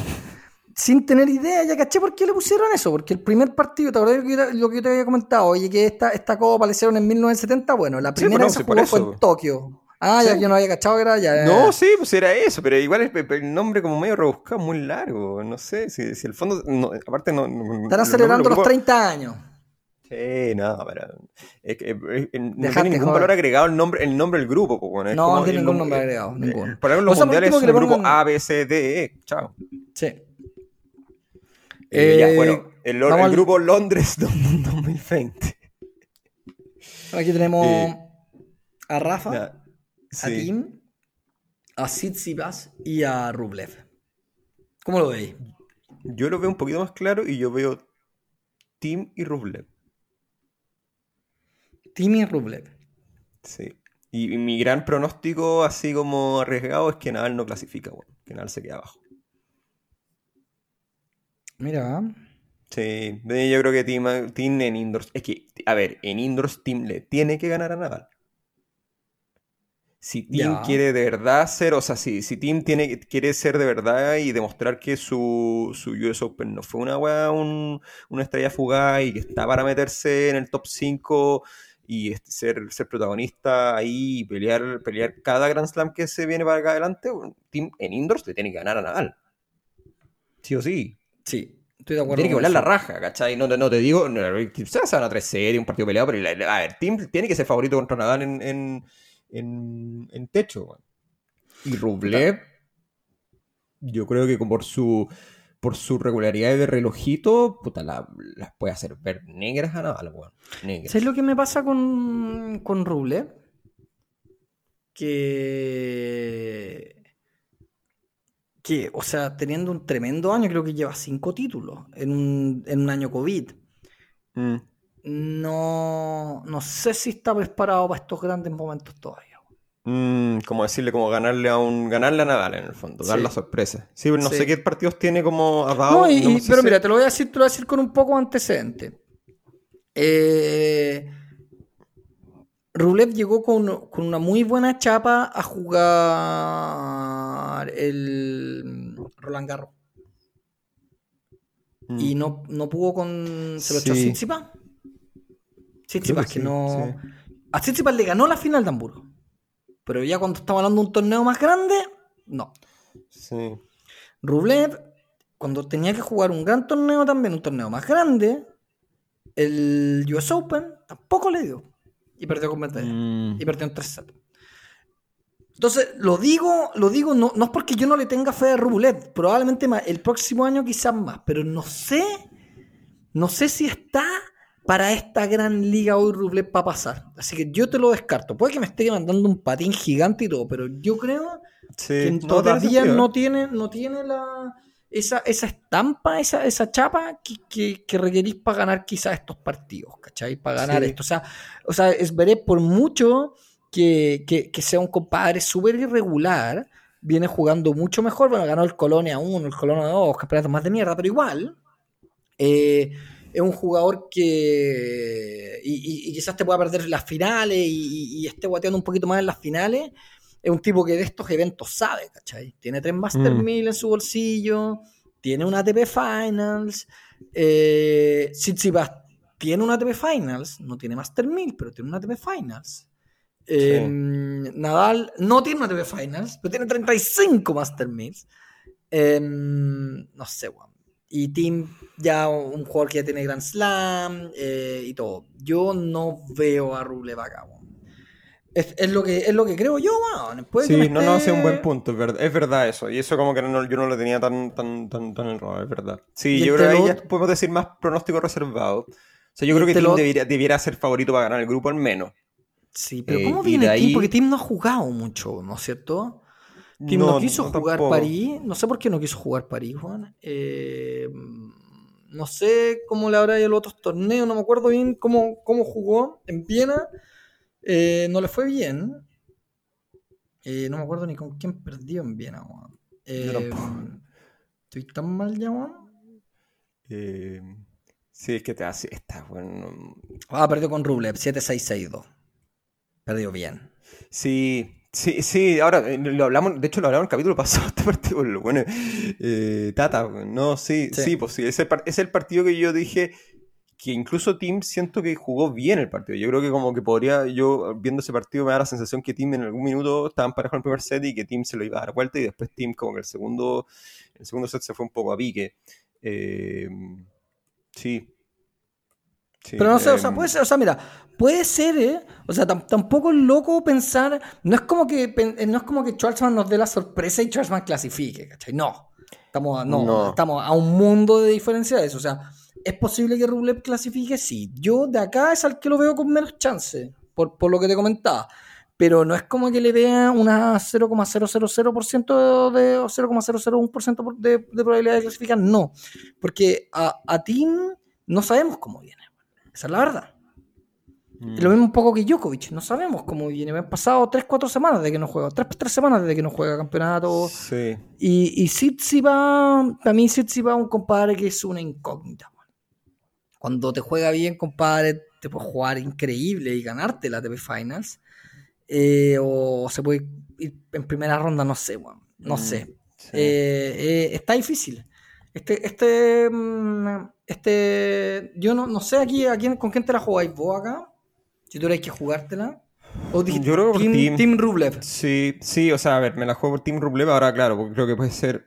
B: sin tener idea, ya caché por qué le pusieron eso. Porque el primer partido, ¿te acuerdas de lo que yo te había comentado? Oye, que esta, esta copa le hicieron en 1970. Bueno, la primera sí, vez sí, fue en Tokio. Ah, sí. ya yo no había cachado que era ya.
A: No, sí, pues era eso, pero igual el, el nombre como medio rebuscado, muy largo. No sé, si, si el fondo. No, aparte, no.
B: Están celebrando los 30 años.
A: Sí, no, pero es que, es, no tiene ningún joder. valor agregado el nombre, el nombre del grupo. Pues,
B: es no, no tiene ningún nombre agregado, ninguno.
A: Por ejemplo, los mundiales son el grupo A, B, C, D, E. Chao.
B: Sí.
A: Eh, eh, ya, bueno, el, el grupo al... Londres *laughs* 2020.
B: Aquí tenemos eh, a Rafa, sí. a Tim, a Tsitsipas y a Rublev. ¿Cómo lo veis?
A: Yo lo veo un poquito más claro y yo veo Tim y Rublev.
B: Timi Rublev.
A: Sí. Y, y, mi gran pronóstico, así como arriesgado, es que Nadal no clasifica, bueno, que Nadal se queda abajo.
B: Mira.
A: Sí, yo creo que Tim, en indoors. Es que, a ver, en indoors Tim le tiene que ganar a Nadal. Si Tim quiere de verdad ser, o sea, si, si Tim tiene, quiere ser de verdad y demostrar que su, su US Open no fue una weá, un, una estrella fugaz y que está para meterse en el top 5 y ser, ser protagonista ahí y pelear, pelear cada Grand Slam que se viene para acá adelante, Team en indoors le tiene que ganar a Nadal. Sí o sí.
B: Sí, estoy de acuerdo.
A: Tiene que volar la raja, ¿cachai? No, no te digo, no, quizás se van a tres series, un partido peleado, pero a ver, Team tiene que ser favorito contra Nadal en, en, en, en techo. Y Rublev, yo creo que por su por su regularidad de relojito, puta, las la puede hacer ver negras a Nadal, weón. Negras.
B: ¿Sabes lo que me pasa con, con Rublev? Que. Que, o sea, teniendo un tremendo año, creo que lleva cinco títulos en un, en un año COVID. Mm. No, no sé si está preparado para estos grandes momentos todavía.
A: Mm, como decirle, como ganarle a un ganarle a Nadal en el fondo, dar sí. la sorpresa. Sí, no sí. sé qué partidos tiene como
B: no, y, no pero si... mira, te lo voy a decir, te lo voy a decir con un poco de antecedente. Eh, Rublev llegó con, con, una muy buena chapa a jugar el Roland Garros. Y mm. no, no pudo con. Se lo echó a Tsitsipas. Tsitsipas, que, no. A Tsitsipas le ganó la final de Hamburgo. Pero ya cuando estaba hablando de un torneo más grande, no.
A: Sí.
B: Rublev, cuando tenía que jugar un gran torneo también, un torneo más grande, el US Open tampoco le dio. Y perdió con Medvedev. Mm. Y perdió en 3 sets. Entonces, lo digo, lo digo no, no es porque yo no le tenga fe a Rublev. Probablemente el próximo año quizás más. Pero no sé, no sé si está para esta gran liga hoy Rublev para pasar. Así que yo te lo descarto. Puede que me esté mandando un patín gigante y todo, pero yo creo que todavía no tiene, no tiene la, esa, esa estampa, esa, esa chapa que, que, requerís para ganar quizás estos partidos, ¿cachai? Para ganar esto. O sea, o sea, es veré por mucho que, que sea un compadre súper irregular, viene jugando mucho mejor. Bueno, ganó el Colonia 1, el Colonia 2, campeonatos más de mierda, pero igual. Eh, es un jugador que. Y, quizás te pueda perder las finales y, esté guateando un poquito más en las finales. Es un tipo que de estos eventos sabe, ¿cachai? Tiene tres Master mm. en su bolsillo, tiene una ATP Finals. Eh, tiene una ATP Finals, no tiene Master 1000, pero tiene una ATP Finals. Em, Nadal no tiene una ATP Finals, pero tiene 35 Master 1000. Em, no sé, weón y Tim ya un jugador que ya tiene Grand Slam eh, y todo. Yo no veo a Rublev acá. Es, es, lo que, es lo que creo yo,
A: Sí, no, no, es un buen punto, es verdad, es verdad eso. Y eso como que no, yo no lo tenía tan, tan, tan, tan errado, es verdad. Sí, yo creo que ahí ya podemos decir más pronóstico reservado. O sea, yo creo que Tim debiera, ser favorito para ganar el grupo al menos.
B: Sí, pero ¿cómo eh, viene Tim? Porque Tim no ha jugado mucho, ¿no es cierto? No, quiso jugar París. No sé por qué no quiso jugar París, Juan. Eh, no sé cómo le habrá ido los otros torneos. No me acuerdo bien cómo, cómo jugó en Viena. Eh, no le fue bien. Eh, no me acuerdo ni con quién perdió en Viena, Juan. ¿Estoy tan mal ya, Juan?
A: sí, es que te hace. Está bueno.
B: Ah, perdió con Rublev, 7-6-6-2. Perdió bien.
A: Sí, Sí, sí, ahora eh, lo hablamos, de hecho lo hablamos en el capítulo pasado, este partido, bueno, eh, Tata, no, sí, sí, pues sí, es el, es el partido que yo dije que incluso Tim siento que jugó bien el partido. Yo creo que como que podría, yo viendo ese partido me da la sensación que Tim en algún minuto estaban parejos en el primer set y que Tim se lo iba a dar vuelta y después Tim como que el segundo, el segundo set se fue un poco a pique. Eh, sí,
B: pero no sé, o sea, em, puede ser, o sea, mira, puede ser, ¿eh? O sea, tampoco es loco pensar, no es como que no es como que Schwarzman nos dé la sorpresa y Schwarzman clasifique, ¿cachai? No. Estamos a, no, estamos a un mundo de diferencia de eso. O sea, ¿es posible que Rublev clasifique? Sí. Yo de acá es al que lo veo con menos chance, por, por lo que te comentaba. Pero no es como que le vea una 0,000% de, o 0,001% de, de probabilidad de clasificar. No. Porque a, a Tim no sabemos cómo viene. Esa es la verdad. Mm. Lo mismo un poco que Djokovic, no sabemos cómo viene. Me han pasado 3-4 semanas de que no juega, 3, semanas desde que no juega campeonato.
A: Sí.
B: Y, y Tsitsipas, para mí Tsitsipas es un compadre que es una incógnita. Cuando te juega bien, compadre, te puede jugar increíble y ganarte la TV Finals. Eh, o se puede ir en primera ronda, no sé, no mm, sé. Eh, eh, está difícil. Este, este, mm, este, yo no, no sé aquí, a quién, con quién te la jugáis vos acá. Si tú que jugártela. O yo creo que team, team, Rublev.
A: Sí, sí, o sea, a ver, me la juego por Team Rublev ahora, claro, porque creo que puede ser.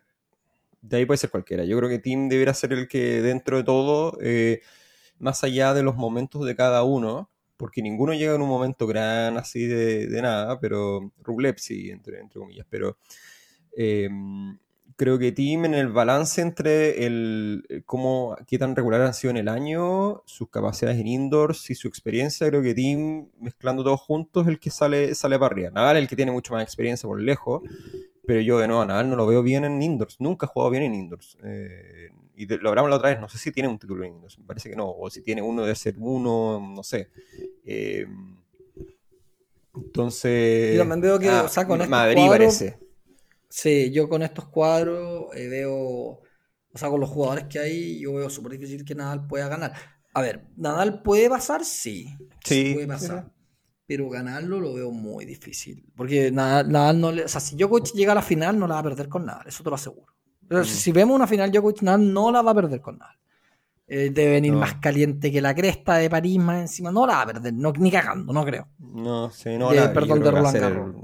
A: De ahí puede ser cualquiera. Yo creo que Team debería ser el que, dentro de todo, eh, más allá de los momentos de cada uno, porque ninguno llega en un momento gran así de, de nada, pero Rublev sí, entre, entre comillas, pero. Eh, creo que Tim en el balance entre el eh, cómo qué tan regular han sido en el año, sus capacidades en indoors y su experiencia, creo que Tim mezclando todos juntos es el que sale, sale para arriba. Nadal el que tiene mucho más experiencia por lejos, pero yo de nuevo a Nadal no lo veo bien en indoors, nunca ha jugado bien en indoors. Eh, y lo hablamos la otra vez, no sé si tiene un título en indoors, me parece que no, o si tiene uno debe ser uno, no sé. Eh, entonces...
B: Yo veo que, ah,
A: Madrid parece
B: Sí, yo con estos cuadros eh, veo, o sea, con los jugadores que hay, yo veo súper difícil que Nadal pueda ganar. A ver, ¿Nadal puede pasar? Sí.
A: Sí.
B: Puede pasar. pero ganarlo lo veo muy difícil. Porque Nadal, no le. O sea, si Djokovic llega a la final, no la va a perder con Nadal, eso te lo aseguro. Pero mm. si vemos una final Djokovic, Nadal no la va a perder con Nadal. Eh, debe venir más caliente que la cresta de París más encima. No la va a perder, ni cagando, no creo.
A: No, sí, no. la, perdón, de Roland Garros.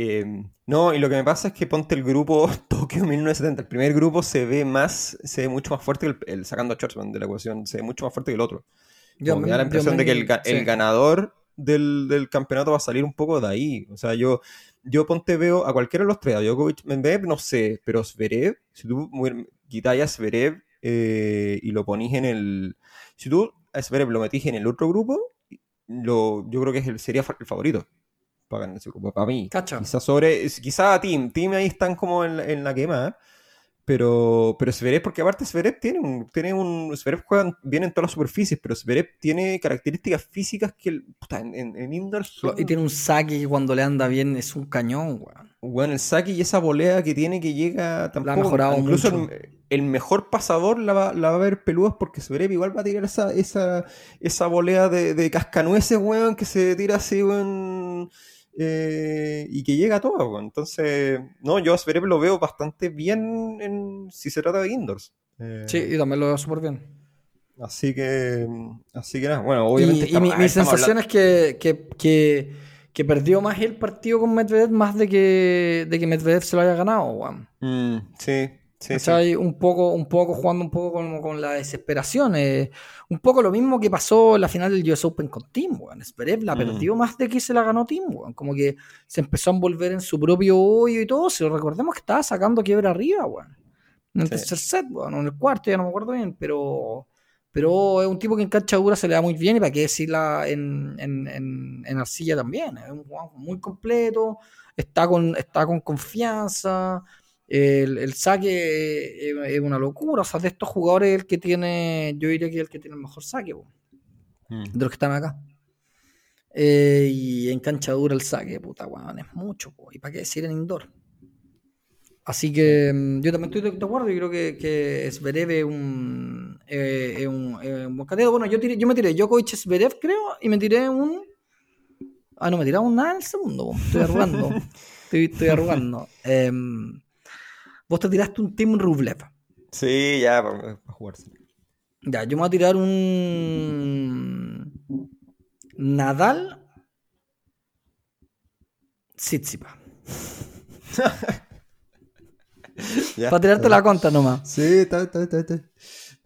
A: Eh, no, y lo que me pasa es que ponte el grupo *laughs* Tokio 1970. El primer grupo se ve más, se ve mucho más fuerte que el, sacando a Schwarzman de la ecuación, se ve mucho más fuerte que el otro. me, da la impresión de que el, ganador del, campeonato va a salir un poco de ahí. O sea, yo, yo ponte veo a cualquiera de los tres, a Djokovic, Medvedev, no sé, pero Zverev, si tú quitáis a Zverev eh, y lo ponís en el. Si tú a Zverev lo metís en el otro grupo, lo, yo creo que es el, sería el favorito para mí. Quizás sobre. Quizá a Team. Team ahí están como en, en la quema. Pero, pero Zverev, porque aparte Zverev tiene un, tiene un, Zverev juega bien en todas las superficies, pero Zverev tiene características físicas que puta, en, en, indoor
B: Y tiene un saque que cuando le anda bien es un cañón, weón.
A: Bueno, el saque y esa volea que tiene que llega tampoco. La ha mejorado incluso El, mejor pasador la va, la va, a ver peludas porque Zverev igual va a tirar esa, esa, esa volea de, de cascanueces, weón, que se tira así, weón eh, y que llega a todo. Entonces, no, yo a Zverev lo veo bastante bien en, si se trata de indoors.
B: Eh, sí, y también lo veo súper bien.
A: Así que, así que nada, bueno, obviamente.
B: Y, mi, sensación es que, que, que, perdió más el partido con Medvedev más de que, de que Medvedev se lo haya ganado.
A: Mm, sí,
B: Sí, Un, poco, un poco jugando un poco con, con la desesperación. Eh, un poco lo mismo que pasó en la final del US Open con Tim, weón. la mm. perdió más de que se la ganó Tim, weón. Como que se empezó a envolver en su propio hoyo y todo. Si lo recordemos que estaba sacando quiebra arriba, weón. En el tercer set, weón. en el cuarto, ya no me acuerdo bien, pero. Pero es un tipo que en cancha dura se le da muy bien y para qué decirla en, en, en, en arcilla también. Es un jugador muy completo, está con, está con confianza. El, saque es una locura. O sea, de estos jugadores, el que tiene, yo diría que es el que tiene el mejor saque, mm. de los que están acá. Eh, y en cancha dura el saque, puta, weón, es mucho. ¿Y para qué decir en indoor? Así que mm, yo también estoy de acuerdo. Yo creo que, que Zverev un, eh, un, un buen candidato. Bueno, yo, tiré, yo me tiré Djokovic Zverev, creo, y me tiré un. Ah, no, me tiré un nada en el segundo. Estoy arrugando. *laughs* estoy, estoy arrugando. Vos te tiraste un Team Rublev.
A: Sí, ya, para, jugarse.
B: Ya, yo me voy a tirar un. Nadal. Tsitsipa. *laughs* para tirarte la cuenta nomás.
A: Sí, está, está, está, está.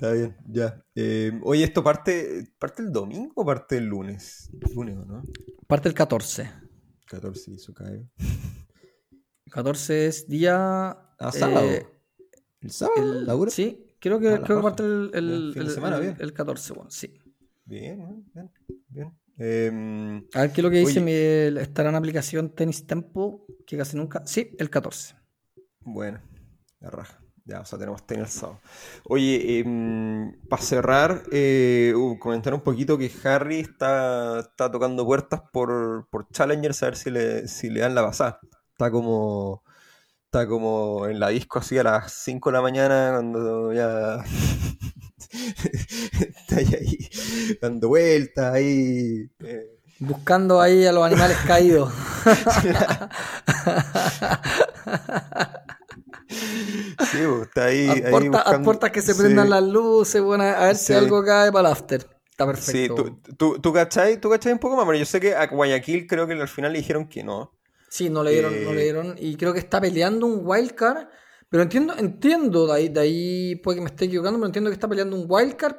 A: Está bien, ya. Eh, oye, ¿esto parte, parte el domingo o parte el lunes? Lunes, ¿no?
B: Parte el 14.
A: 14, eso cae.
B: 14 es día
A: ¿A ah, sábado? Eh, ¿El sábado?
B: Sí, creo que, creo que parte el, el, el, semana, bien. el 14, bueno, sí.
A: Bien, bien, bien. Eh,
B: a ver qué es lo que dice, mi, estará en aplicación Tenis Tempo, que casi nunca. Sí, el 14.
A: Bueno, la raja. Ya, o sea, tenemos tenis el sábado. Oye, eh, para cerrar, eh, uh, comentar un poquito que Harry está, está tocando puertas por, por Challengers a ver si le, si le dan la pasada. Está como está como en la disco así a las 5 de la mañana cuando ya *laughs* está ahí, dando vueltas ahí.
B: Eh. Buscando ahí a los animales caídos. *laughs*
A: sí, pues, está ahí.
B: A, ahí buscando... que se prendan las luces, bueno, a ver si algo cae para el after. Está perfecto.
A: Sí, tú, tú, tú, cachai, tú cachai un poco más, pero yo sé que a Guayaquil creo que al final le dijeron que no.
B: Sí, no le dieron, no le eh, dieron. Y creo que está peleando un wildcard. Pero entiendo, entiendo, de ahí, de ahí puede que me esté equivocando, pero entiendo que está peleando un wildcard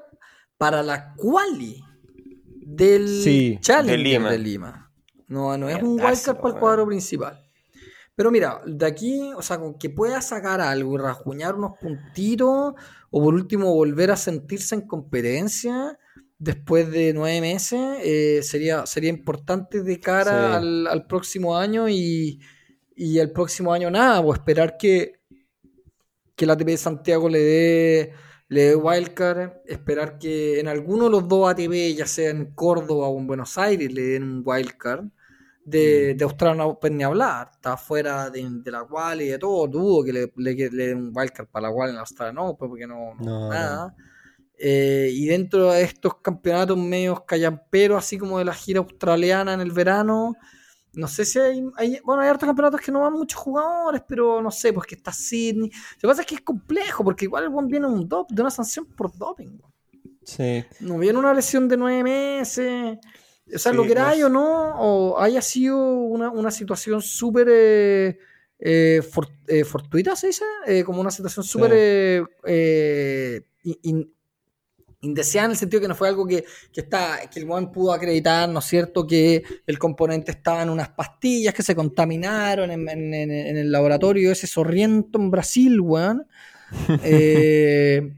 B: para la quali del Challenger de Lima. No, no es un wildcard para el cuadro principal. Pero mira, de aquí, o sea, con que pueda sacar algo y rajuñar unos puntitos, o por último volver a sentirse en competencia, después de nueve meses eh, sería, sería importante de cara al, próximo año y, y el próximo año nada, o pues esperar que, que la ATP de Santiago le dé, le dé wildcard, esperar que en alguno de los dos ATP, ya sea en Córdoba o en Buenos Aires, le den un wildcard. De, mm. de Australia Open ni hablar, está fuera de, la cual y de todo, dudo que le, le, den un wildcard para la cual en Australia no, porque no, no nada. Eh, y dentro de estos campeonatos medios callamperos, así como de la gira australiana en el verano, no sé si hay, bueno, hay hartos campeonatos que no van muchos jugadores, pero no sé, pues que está Sydney. Lo que pasa es que es complejo, porque igual el buen viene un dop, de una sanción por doping.
A: Sí.
B: No viene una lesión de nueve meses. O sea, lo que era o no, o haya sido una, situación súper eh, eh, eh, fortuita, se dice, como una situación súper indeseada en el sentido que no fue algo que, está, que el buen pudo acreditar, ¿no es cierto?, que el componente estaba en unas pastillas que se contaminaron en, el laboratorio ese sorriento en Brasil, weón. *laughs* Eh,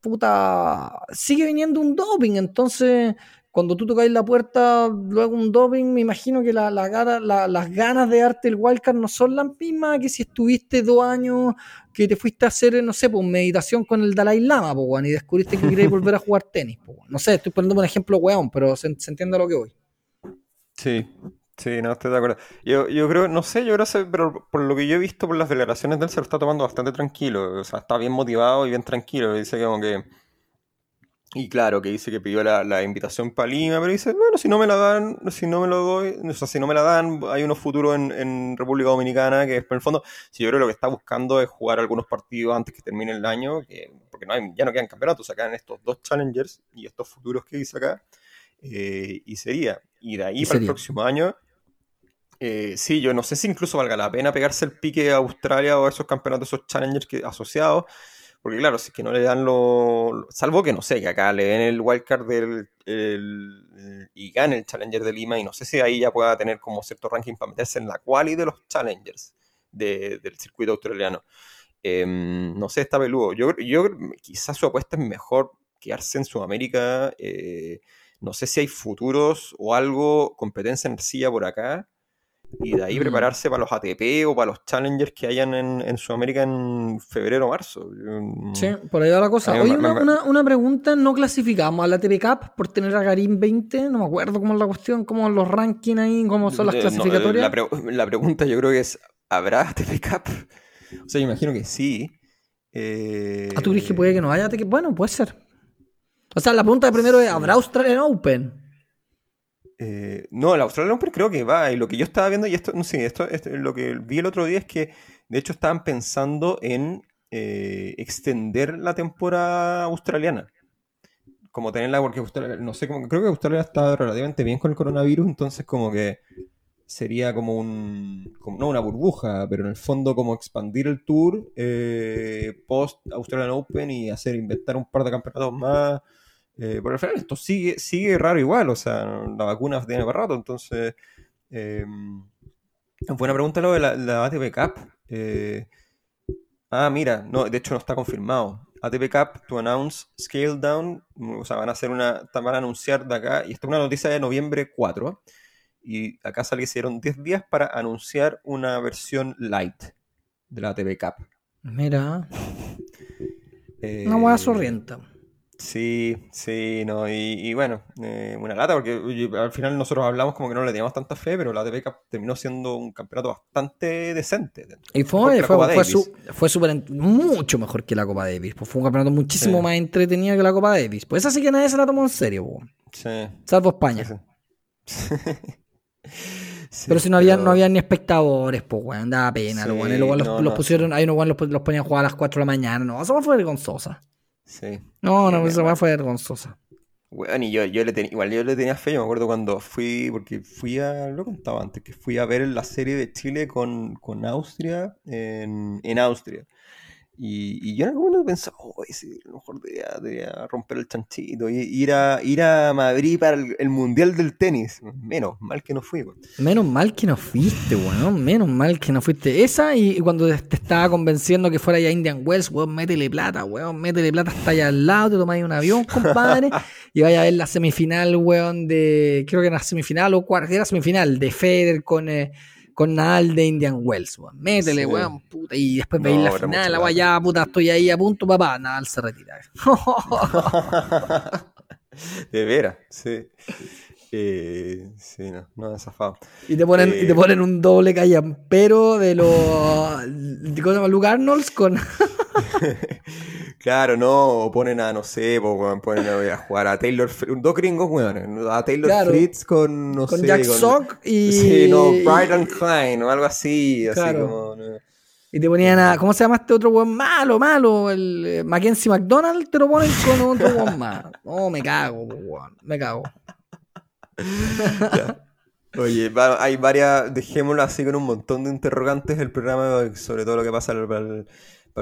B: puta, sigue viniendo un doping, entonces cuando tú tocáis la puerta, luego un doping, me imagino que la, las ganas de darte el wildcard no son las mismas que si estuviste dos años, que te fuiste a hacer, no sé, pues meditación con el Dalai Lama, pues, y descubriste que querías volver a jugar tenis, pues, No sé, estoy poniendo un ejemplo weón, pero se, entiende a lo que voy.
A: Sí, sí, no estoy de acuerdo. Yo, yo creo, no sé, yo creo, que, pero por lo que yo he visto por las declaraciones de él, se lo está tomando bastante tranquilo, o sea, está bien motivado y bien tranquilo, dice como que y claro, que dice que pidió la, invitación para Lima, pero dice, bueno, si no me la dan, si no me lo doy, o sea, si no me la dan, hay unos futuros en, República Dominicana que, por el fondo, si yo creo que lo que está buscando es jugar algunos partidos antes que termine el año, que, porque no hay, ya no quedan campeonatos, acá en estos dos challengers y estos futuros que dice acá, eh, y sería. Y de ahí para el próximo año, eh, sí, yo no sé si incluso valga la pena pegarse el pique a Australia o a esos campeonatos, esos challengers que, asociados, porque claro, si es que no le dan lo... Salvo que no sé, que acá le den el wildcard del, y gane el Challenger de Lima y no sé si ahí ya pueda tener como cierto ranking para meterse en la quali de los Challengers del circuito australiano. Em, no sé, está peludo. Yo, yo quizás su apuesta es mejor quedarse en Sudamérica. Eh, no sé si hay futuros o algo, competencia en silla por acá y de ahí mm. prepararse para los ATP o para los Challengers que hayan en, Sudamérica en febrero o marzo.
B: Sí, por ahí va la cosa. Oye, una, pregunta, ¿no clasificamos al ATP Cup por tener a Garín 20? No me acuerdo cómo es la cuestión, cómo los rankings ahí, cómo son las clasificatorias.
A: la, pregunta yo creo que es, ¿habrá ATP Cup? O sea, yo imagino que sí.
B: Eh... ¿Ah, tú crees que puede que no haya ATP? Bueno, puede ser. O sea, la pregunta primero es, ¿habrá Australian Open?
A: Eh, no, el Australian Open creo que va. Y lo que yo estaba viendo, y esto, no sé, esto, lo que vi el otro día es que de hecho estaban pensando en eh, extender la temporada australiana. Como tenerla, porque no sé, como, creo que Australia está relativamente bien con el coronavirus, entonces como que sería como un, no una burbuja, pero en el fondo como expandir el tour eh, post Australian Open y hacer, inventar un par de campeonatos más eh, por el final esto sigue, sigue raro igual, o sea, la vacuna tiene para rato, entonces... Eh, buena pregunta lo de la, ATP Cup. Eh, ah, mira, no, de hecho no está confirmado. ATP Cup to announce scale down, o sea, van a hacer una, van a anunciar de acá, y esta es una noticia de noviembre 4, y acá se hicieron 10 días para anunciar una versión light de la ATP Cup.
B: Mira. una buena sorrienta.
A: Sí, sí, no, y, bueno, eh, una lata, porque al final nosotros hablamos como que no le teníamos tanta fe, pero la ATP terminó siendo un campeonato bastante decente.
B: Y fue, fue, fue, super, mucho mejor que la Copa Davis, pues fue un campeonato muchísimo más entretenido que la Copa Davis. Pues esa sí que nadie se la tomó en serio, sí. salvo España. *laughs* pero si no había, no había ni espectadores, pues, weón, daba pena. los, pusieron, ahí unos los, los ponían a jugar a las 4 de la mañana, no, eso fue vergonzosa.
A: Sí.
B: No, no, esa fue vergonzosa.
A: Bueno, y yo, yo le tenía, igual yo le tenía fe, yo me acuerdo cuando fui, porque fui a, lo contaba antes, que fui a ver la serie de Chile con, con Austria en, en Austria. Y, yo en algún momento pensaba, oh, ese, a lo mejor debería, romper el chanchito y ir a, ir a Madrid para el, Mundial del Tenis. Menos mal que no fui,
B: Menos mal que no fuiste, weón. Menos mal que no fuiste. Esa y, cuando te estaba convenciendo que fuera ya Indian Wells, weón, métele plata, weón, métele plata hasta allá al lado, te tomáis un avión, compadre, *laughs* y vaya a ver la semifinal, weón, de, creo que era la semifinal o cuarta, era semifinal de Federer con... Eh, con Nadal de Indian Wells, weón. Métele, weón, puta. Y después veis la final, la ya, puta, estoy ahí a punto, papá. Nadal se retira. *laughs*
A: de veras, sí. Eh, sí, no, no zafado.
B: Y te ponen, y te eh, ponen un doble callampero de los. ¿Cómo se llama? Luke Arnolds con. *laughs*
A: Claro, no, ponen a, no sé, ponen a, jugar a Taylor dos gringos, weón, a Taylor Fritz con, no
B: con
A: sé,
B: Jack Sock y...
A: Sí, no, Brighton Klein o algo así, así como...
B: Y te ponían a, ¿cómo se llama este otro weón malo, malo? El eh, Mackenzie McDonald, te lo ponen con otro weón más. No, me cago, weón, me cago. *laughs*
A: Oye, hay varias, dejémoslo así con un montón de interrogantes el programa sobre todo lo que pasa para el,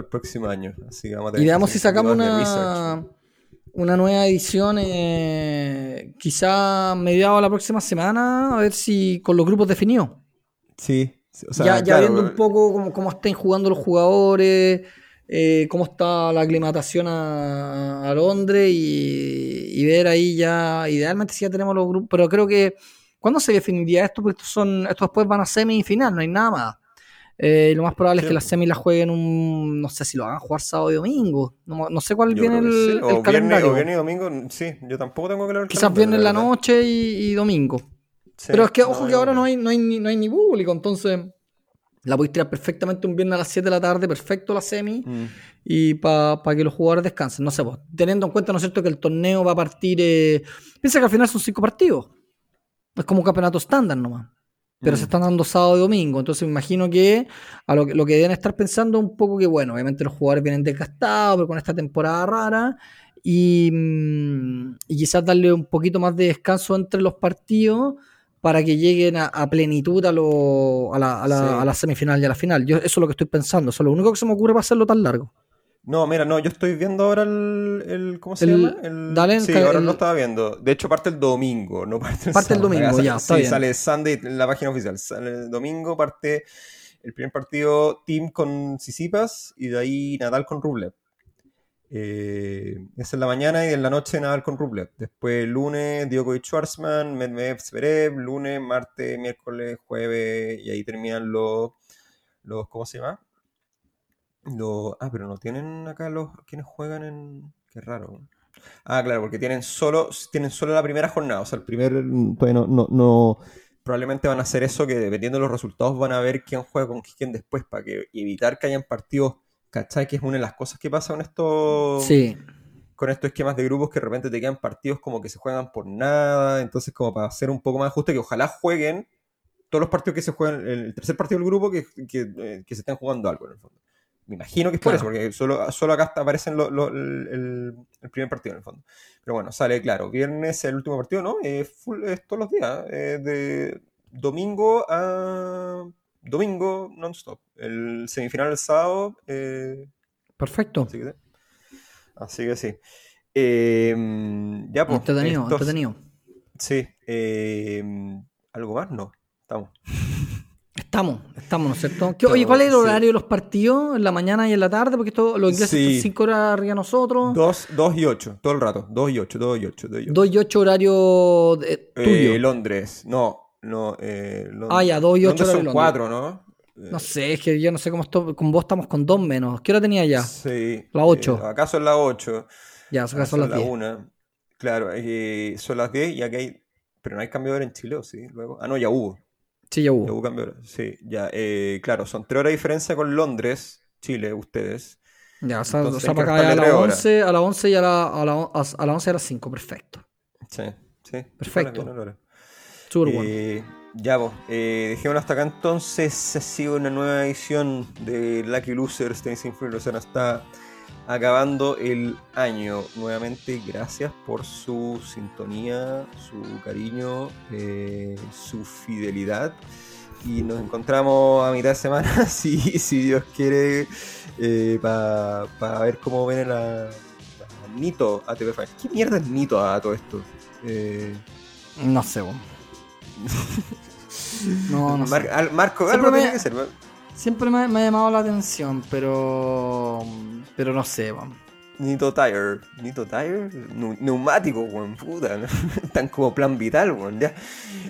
A: próximo año. Así vamos
B: y veamos si sacamos una, una nueva edición, eh, quizá mediado a la próxima semana, a ver si con los grupos definidos.
A: Sí,
B: ya, viendo un poco cómo, cómo están jugando los jugadores, eh, cómo está la aclimatación a, Londres y, ver ahí ya, idealmente si ya tenemos los grupos, pero creo que, ¿cuándo se definiría esto? Porque estos, son, estos después van a semifinal, no hay nada más. Eh, lo más probable es que las semis las jueguen un, no sé si lo hagan jugar sábado y domingo, no, sé cuál viene el, calendario.
A: Viernes, y domingo, sí, yo tampoco tengo que
B: ver Quizás viernes en la noche y, domingo. pero es que, ojo que ahora no hay, no, hay ni, no hay ni público, entonces la podéis tirar perfectamente un viernes a las 7 de la tarde, perfecto la semi, mm. y para que los jugadores descansen. No sé, pues, teniendo en cuenta, ¿no es cierto?, que el torneo va a partir. Eh, piensa que al final son cinco partidos. Es como un campeonato estándar nomás. Pero se mm. están dando sábado y domingo. Entonces me imagino que a lo, lo que deben estar pensando un poco que, bueno, obviamente los jugadores vienen desgastados, pero con esta temporada rara. Y, mm, y quizás darle un poquito más de descanso entre los partidos para que lleguen a, plenitud a, lo, a, la, a, la, semifinal y a la final. Yo, eso es lo que estoy pensando. Eso es lo único que se me ocurre para hacerlo tan largo.
A: No, mira, no, yo estoy viendo ahora el. ¿Cómo se llama? El, sí, ahora lo estaba viendo. De hecho, parte el domingo, no parte el
B: Parte el domingo, ya.
A: sí, sale Sunday en la página oficial. Sale el domingo, parte el primer partido Team con Sisipas y de ahí Nadal con Rublev. Eh, es en la mañana y en la noche Nadal con Rublev. Después lunes Djokovic Schwarzman, Medvedev Zverev, lunes, martes, miércoles, jueves y ahí terminan los, los ¿cómo se llama? Los, ah, pero no tienen acá los quienes juegan en qué raro. Ah, claro, porque tienen solo tienen solo la primera jornada, o sea, el primer no, no, probablemente van a hacer eso que dependiendo de los resultados van a ver quién juega con quién después para que evitar que hayan partidos ¿Cachai? Que es una de las cosas que pasa con estos. Con estos esquemas de grupos que de repente te quedan partidos como que se juegan por nada. Entonces, como para hacer un poco más ajuste, que ojalá jueguen todos los partidos que se juegan, el tercer partido del grupo, que, eh, se estén jugando algo en el fondo. Me imagino que es por eso, porque solo, solo acá aparecen el, primer partido en el fondo. Pero bueno, sale claro. Viernes el último partido, ¿no? es todos los días. de domingo a domingo non-stop. El semifinal el sábado. Eh,
B: Perfecto.
A: Así que, sí. Eh, ya, pues.
B: Entretenido, entretenido.
A: Sí. Eh, ¿Algo más? No. Estamos.
B: Estamos, estamos, ¿no es cierto? oye, ¿cuál es el horario de los partidos? ¿En la mañana y en la tarde? Porque esto, los ingleses sí. 5 horas arriba nosotros.
A: 2, y 8, todo el rato. 2 y 8, 2 y 8.
B: 2 y 8 horario de, tuyo.
A: Londres, no. No, eh,
B: ah, ya, 2 y 8
A: son 4, ¿no?
B: No sé, es que yo no sé cómo estoy, con vos estamos con 2 menos. ¿Qué hora tenía ya?
A: Sí.
B: La 8.
A: Eh, ¿Acaso es la 8?
B: Ya, acaso son las 10. La
A: 1. Claro, eh, son las 10 y aquí hay... Pero no hay cambio de hora en Chile, ¿o sí? Luego... Ah, no, ya hubo.
B: Sí, ya hubo.
A: Ya hubo cambio de hora. Sí, ya. Eh, claro, son 3 horas de diferencia con Londres, Chile, ustedes.
B: Ya, o sea, o sea para acá a las 11, a las 11 y a, la, a, la, a, las 11 y a las 5, perfecto.
A: Sí, sí.
B: Perfecto. Bueno.
A: Eh, ya, vos, eh, dejémoslo hasta acá entonces. Ha sido una nueva edición de Lucky Losers. Tenis Influencer está acabando el año. Nuevamente, gracias por su sintonía, su cariño, eh, su fidelidad. Y nos encontramos a mitad de semana, *laughs* si, si Dios quiere, eh, para ver cómo viene la, Nito ATP Finals. ¿Qué mierda es Nito a todo esto?
B: Eh, no sé, vos. No, no sé.
A: Marco, algo tiene que ser.
B: Siempre me, ha llamado la atención, pero. Pero no sé, vamos.
A: Nito Tire. Nito Tire. Neumático, weón, puta. ¿no? *laughs* Están como plan vital, weón, ya.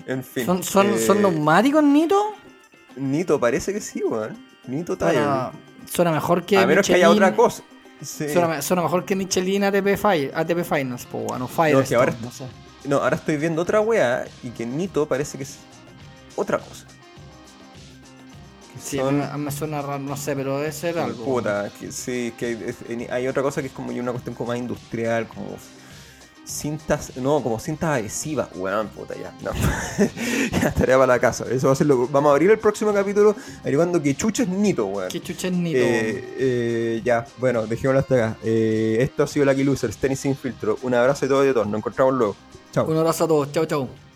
A: En fin.
B: ¿Son, son, ¿son eh, neumáticos, Nito?
A: Nito, parece que sí, weón. Nito Tire.
B: suena mejor que.
A: A menos que haya otra cosa.
B: Sí. Suena, mejor que Michelin ATP, ATP Finals, po, bueno, Fire.
A: No, ahora, no sé. No, ahora estoy viendo otra weá y que Nito parece que es otra cosa.
B: Sí, me, suena raro, no sé, pero debe ser algo.
A: Puta, que, sí, que hay otra cosa que es como una cuestión como más industrial, como cintas, no, como cintas adhesivas, weón, puta, ya, no. *laughs* ya estaría para la casa. Eso va a ser lo Vamos a abrir el próximo capítulo averiguando que chucha es Nito, weón.
B: Que chucha es Nito.
A: Eh, eh, ya, bueno, dejémoslo hasta acá. Eh, esto ha sido Lucky Losers, tenis sin filtro. Un abrazo a todos y a todos. Nos encontramos luego. Chao.
B: Un abrazo a todos. Chao, chao.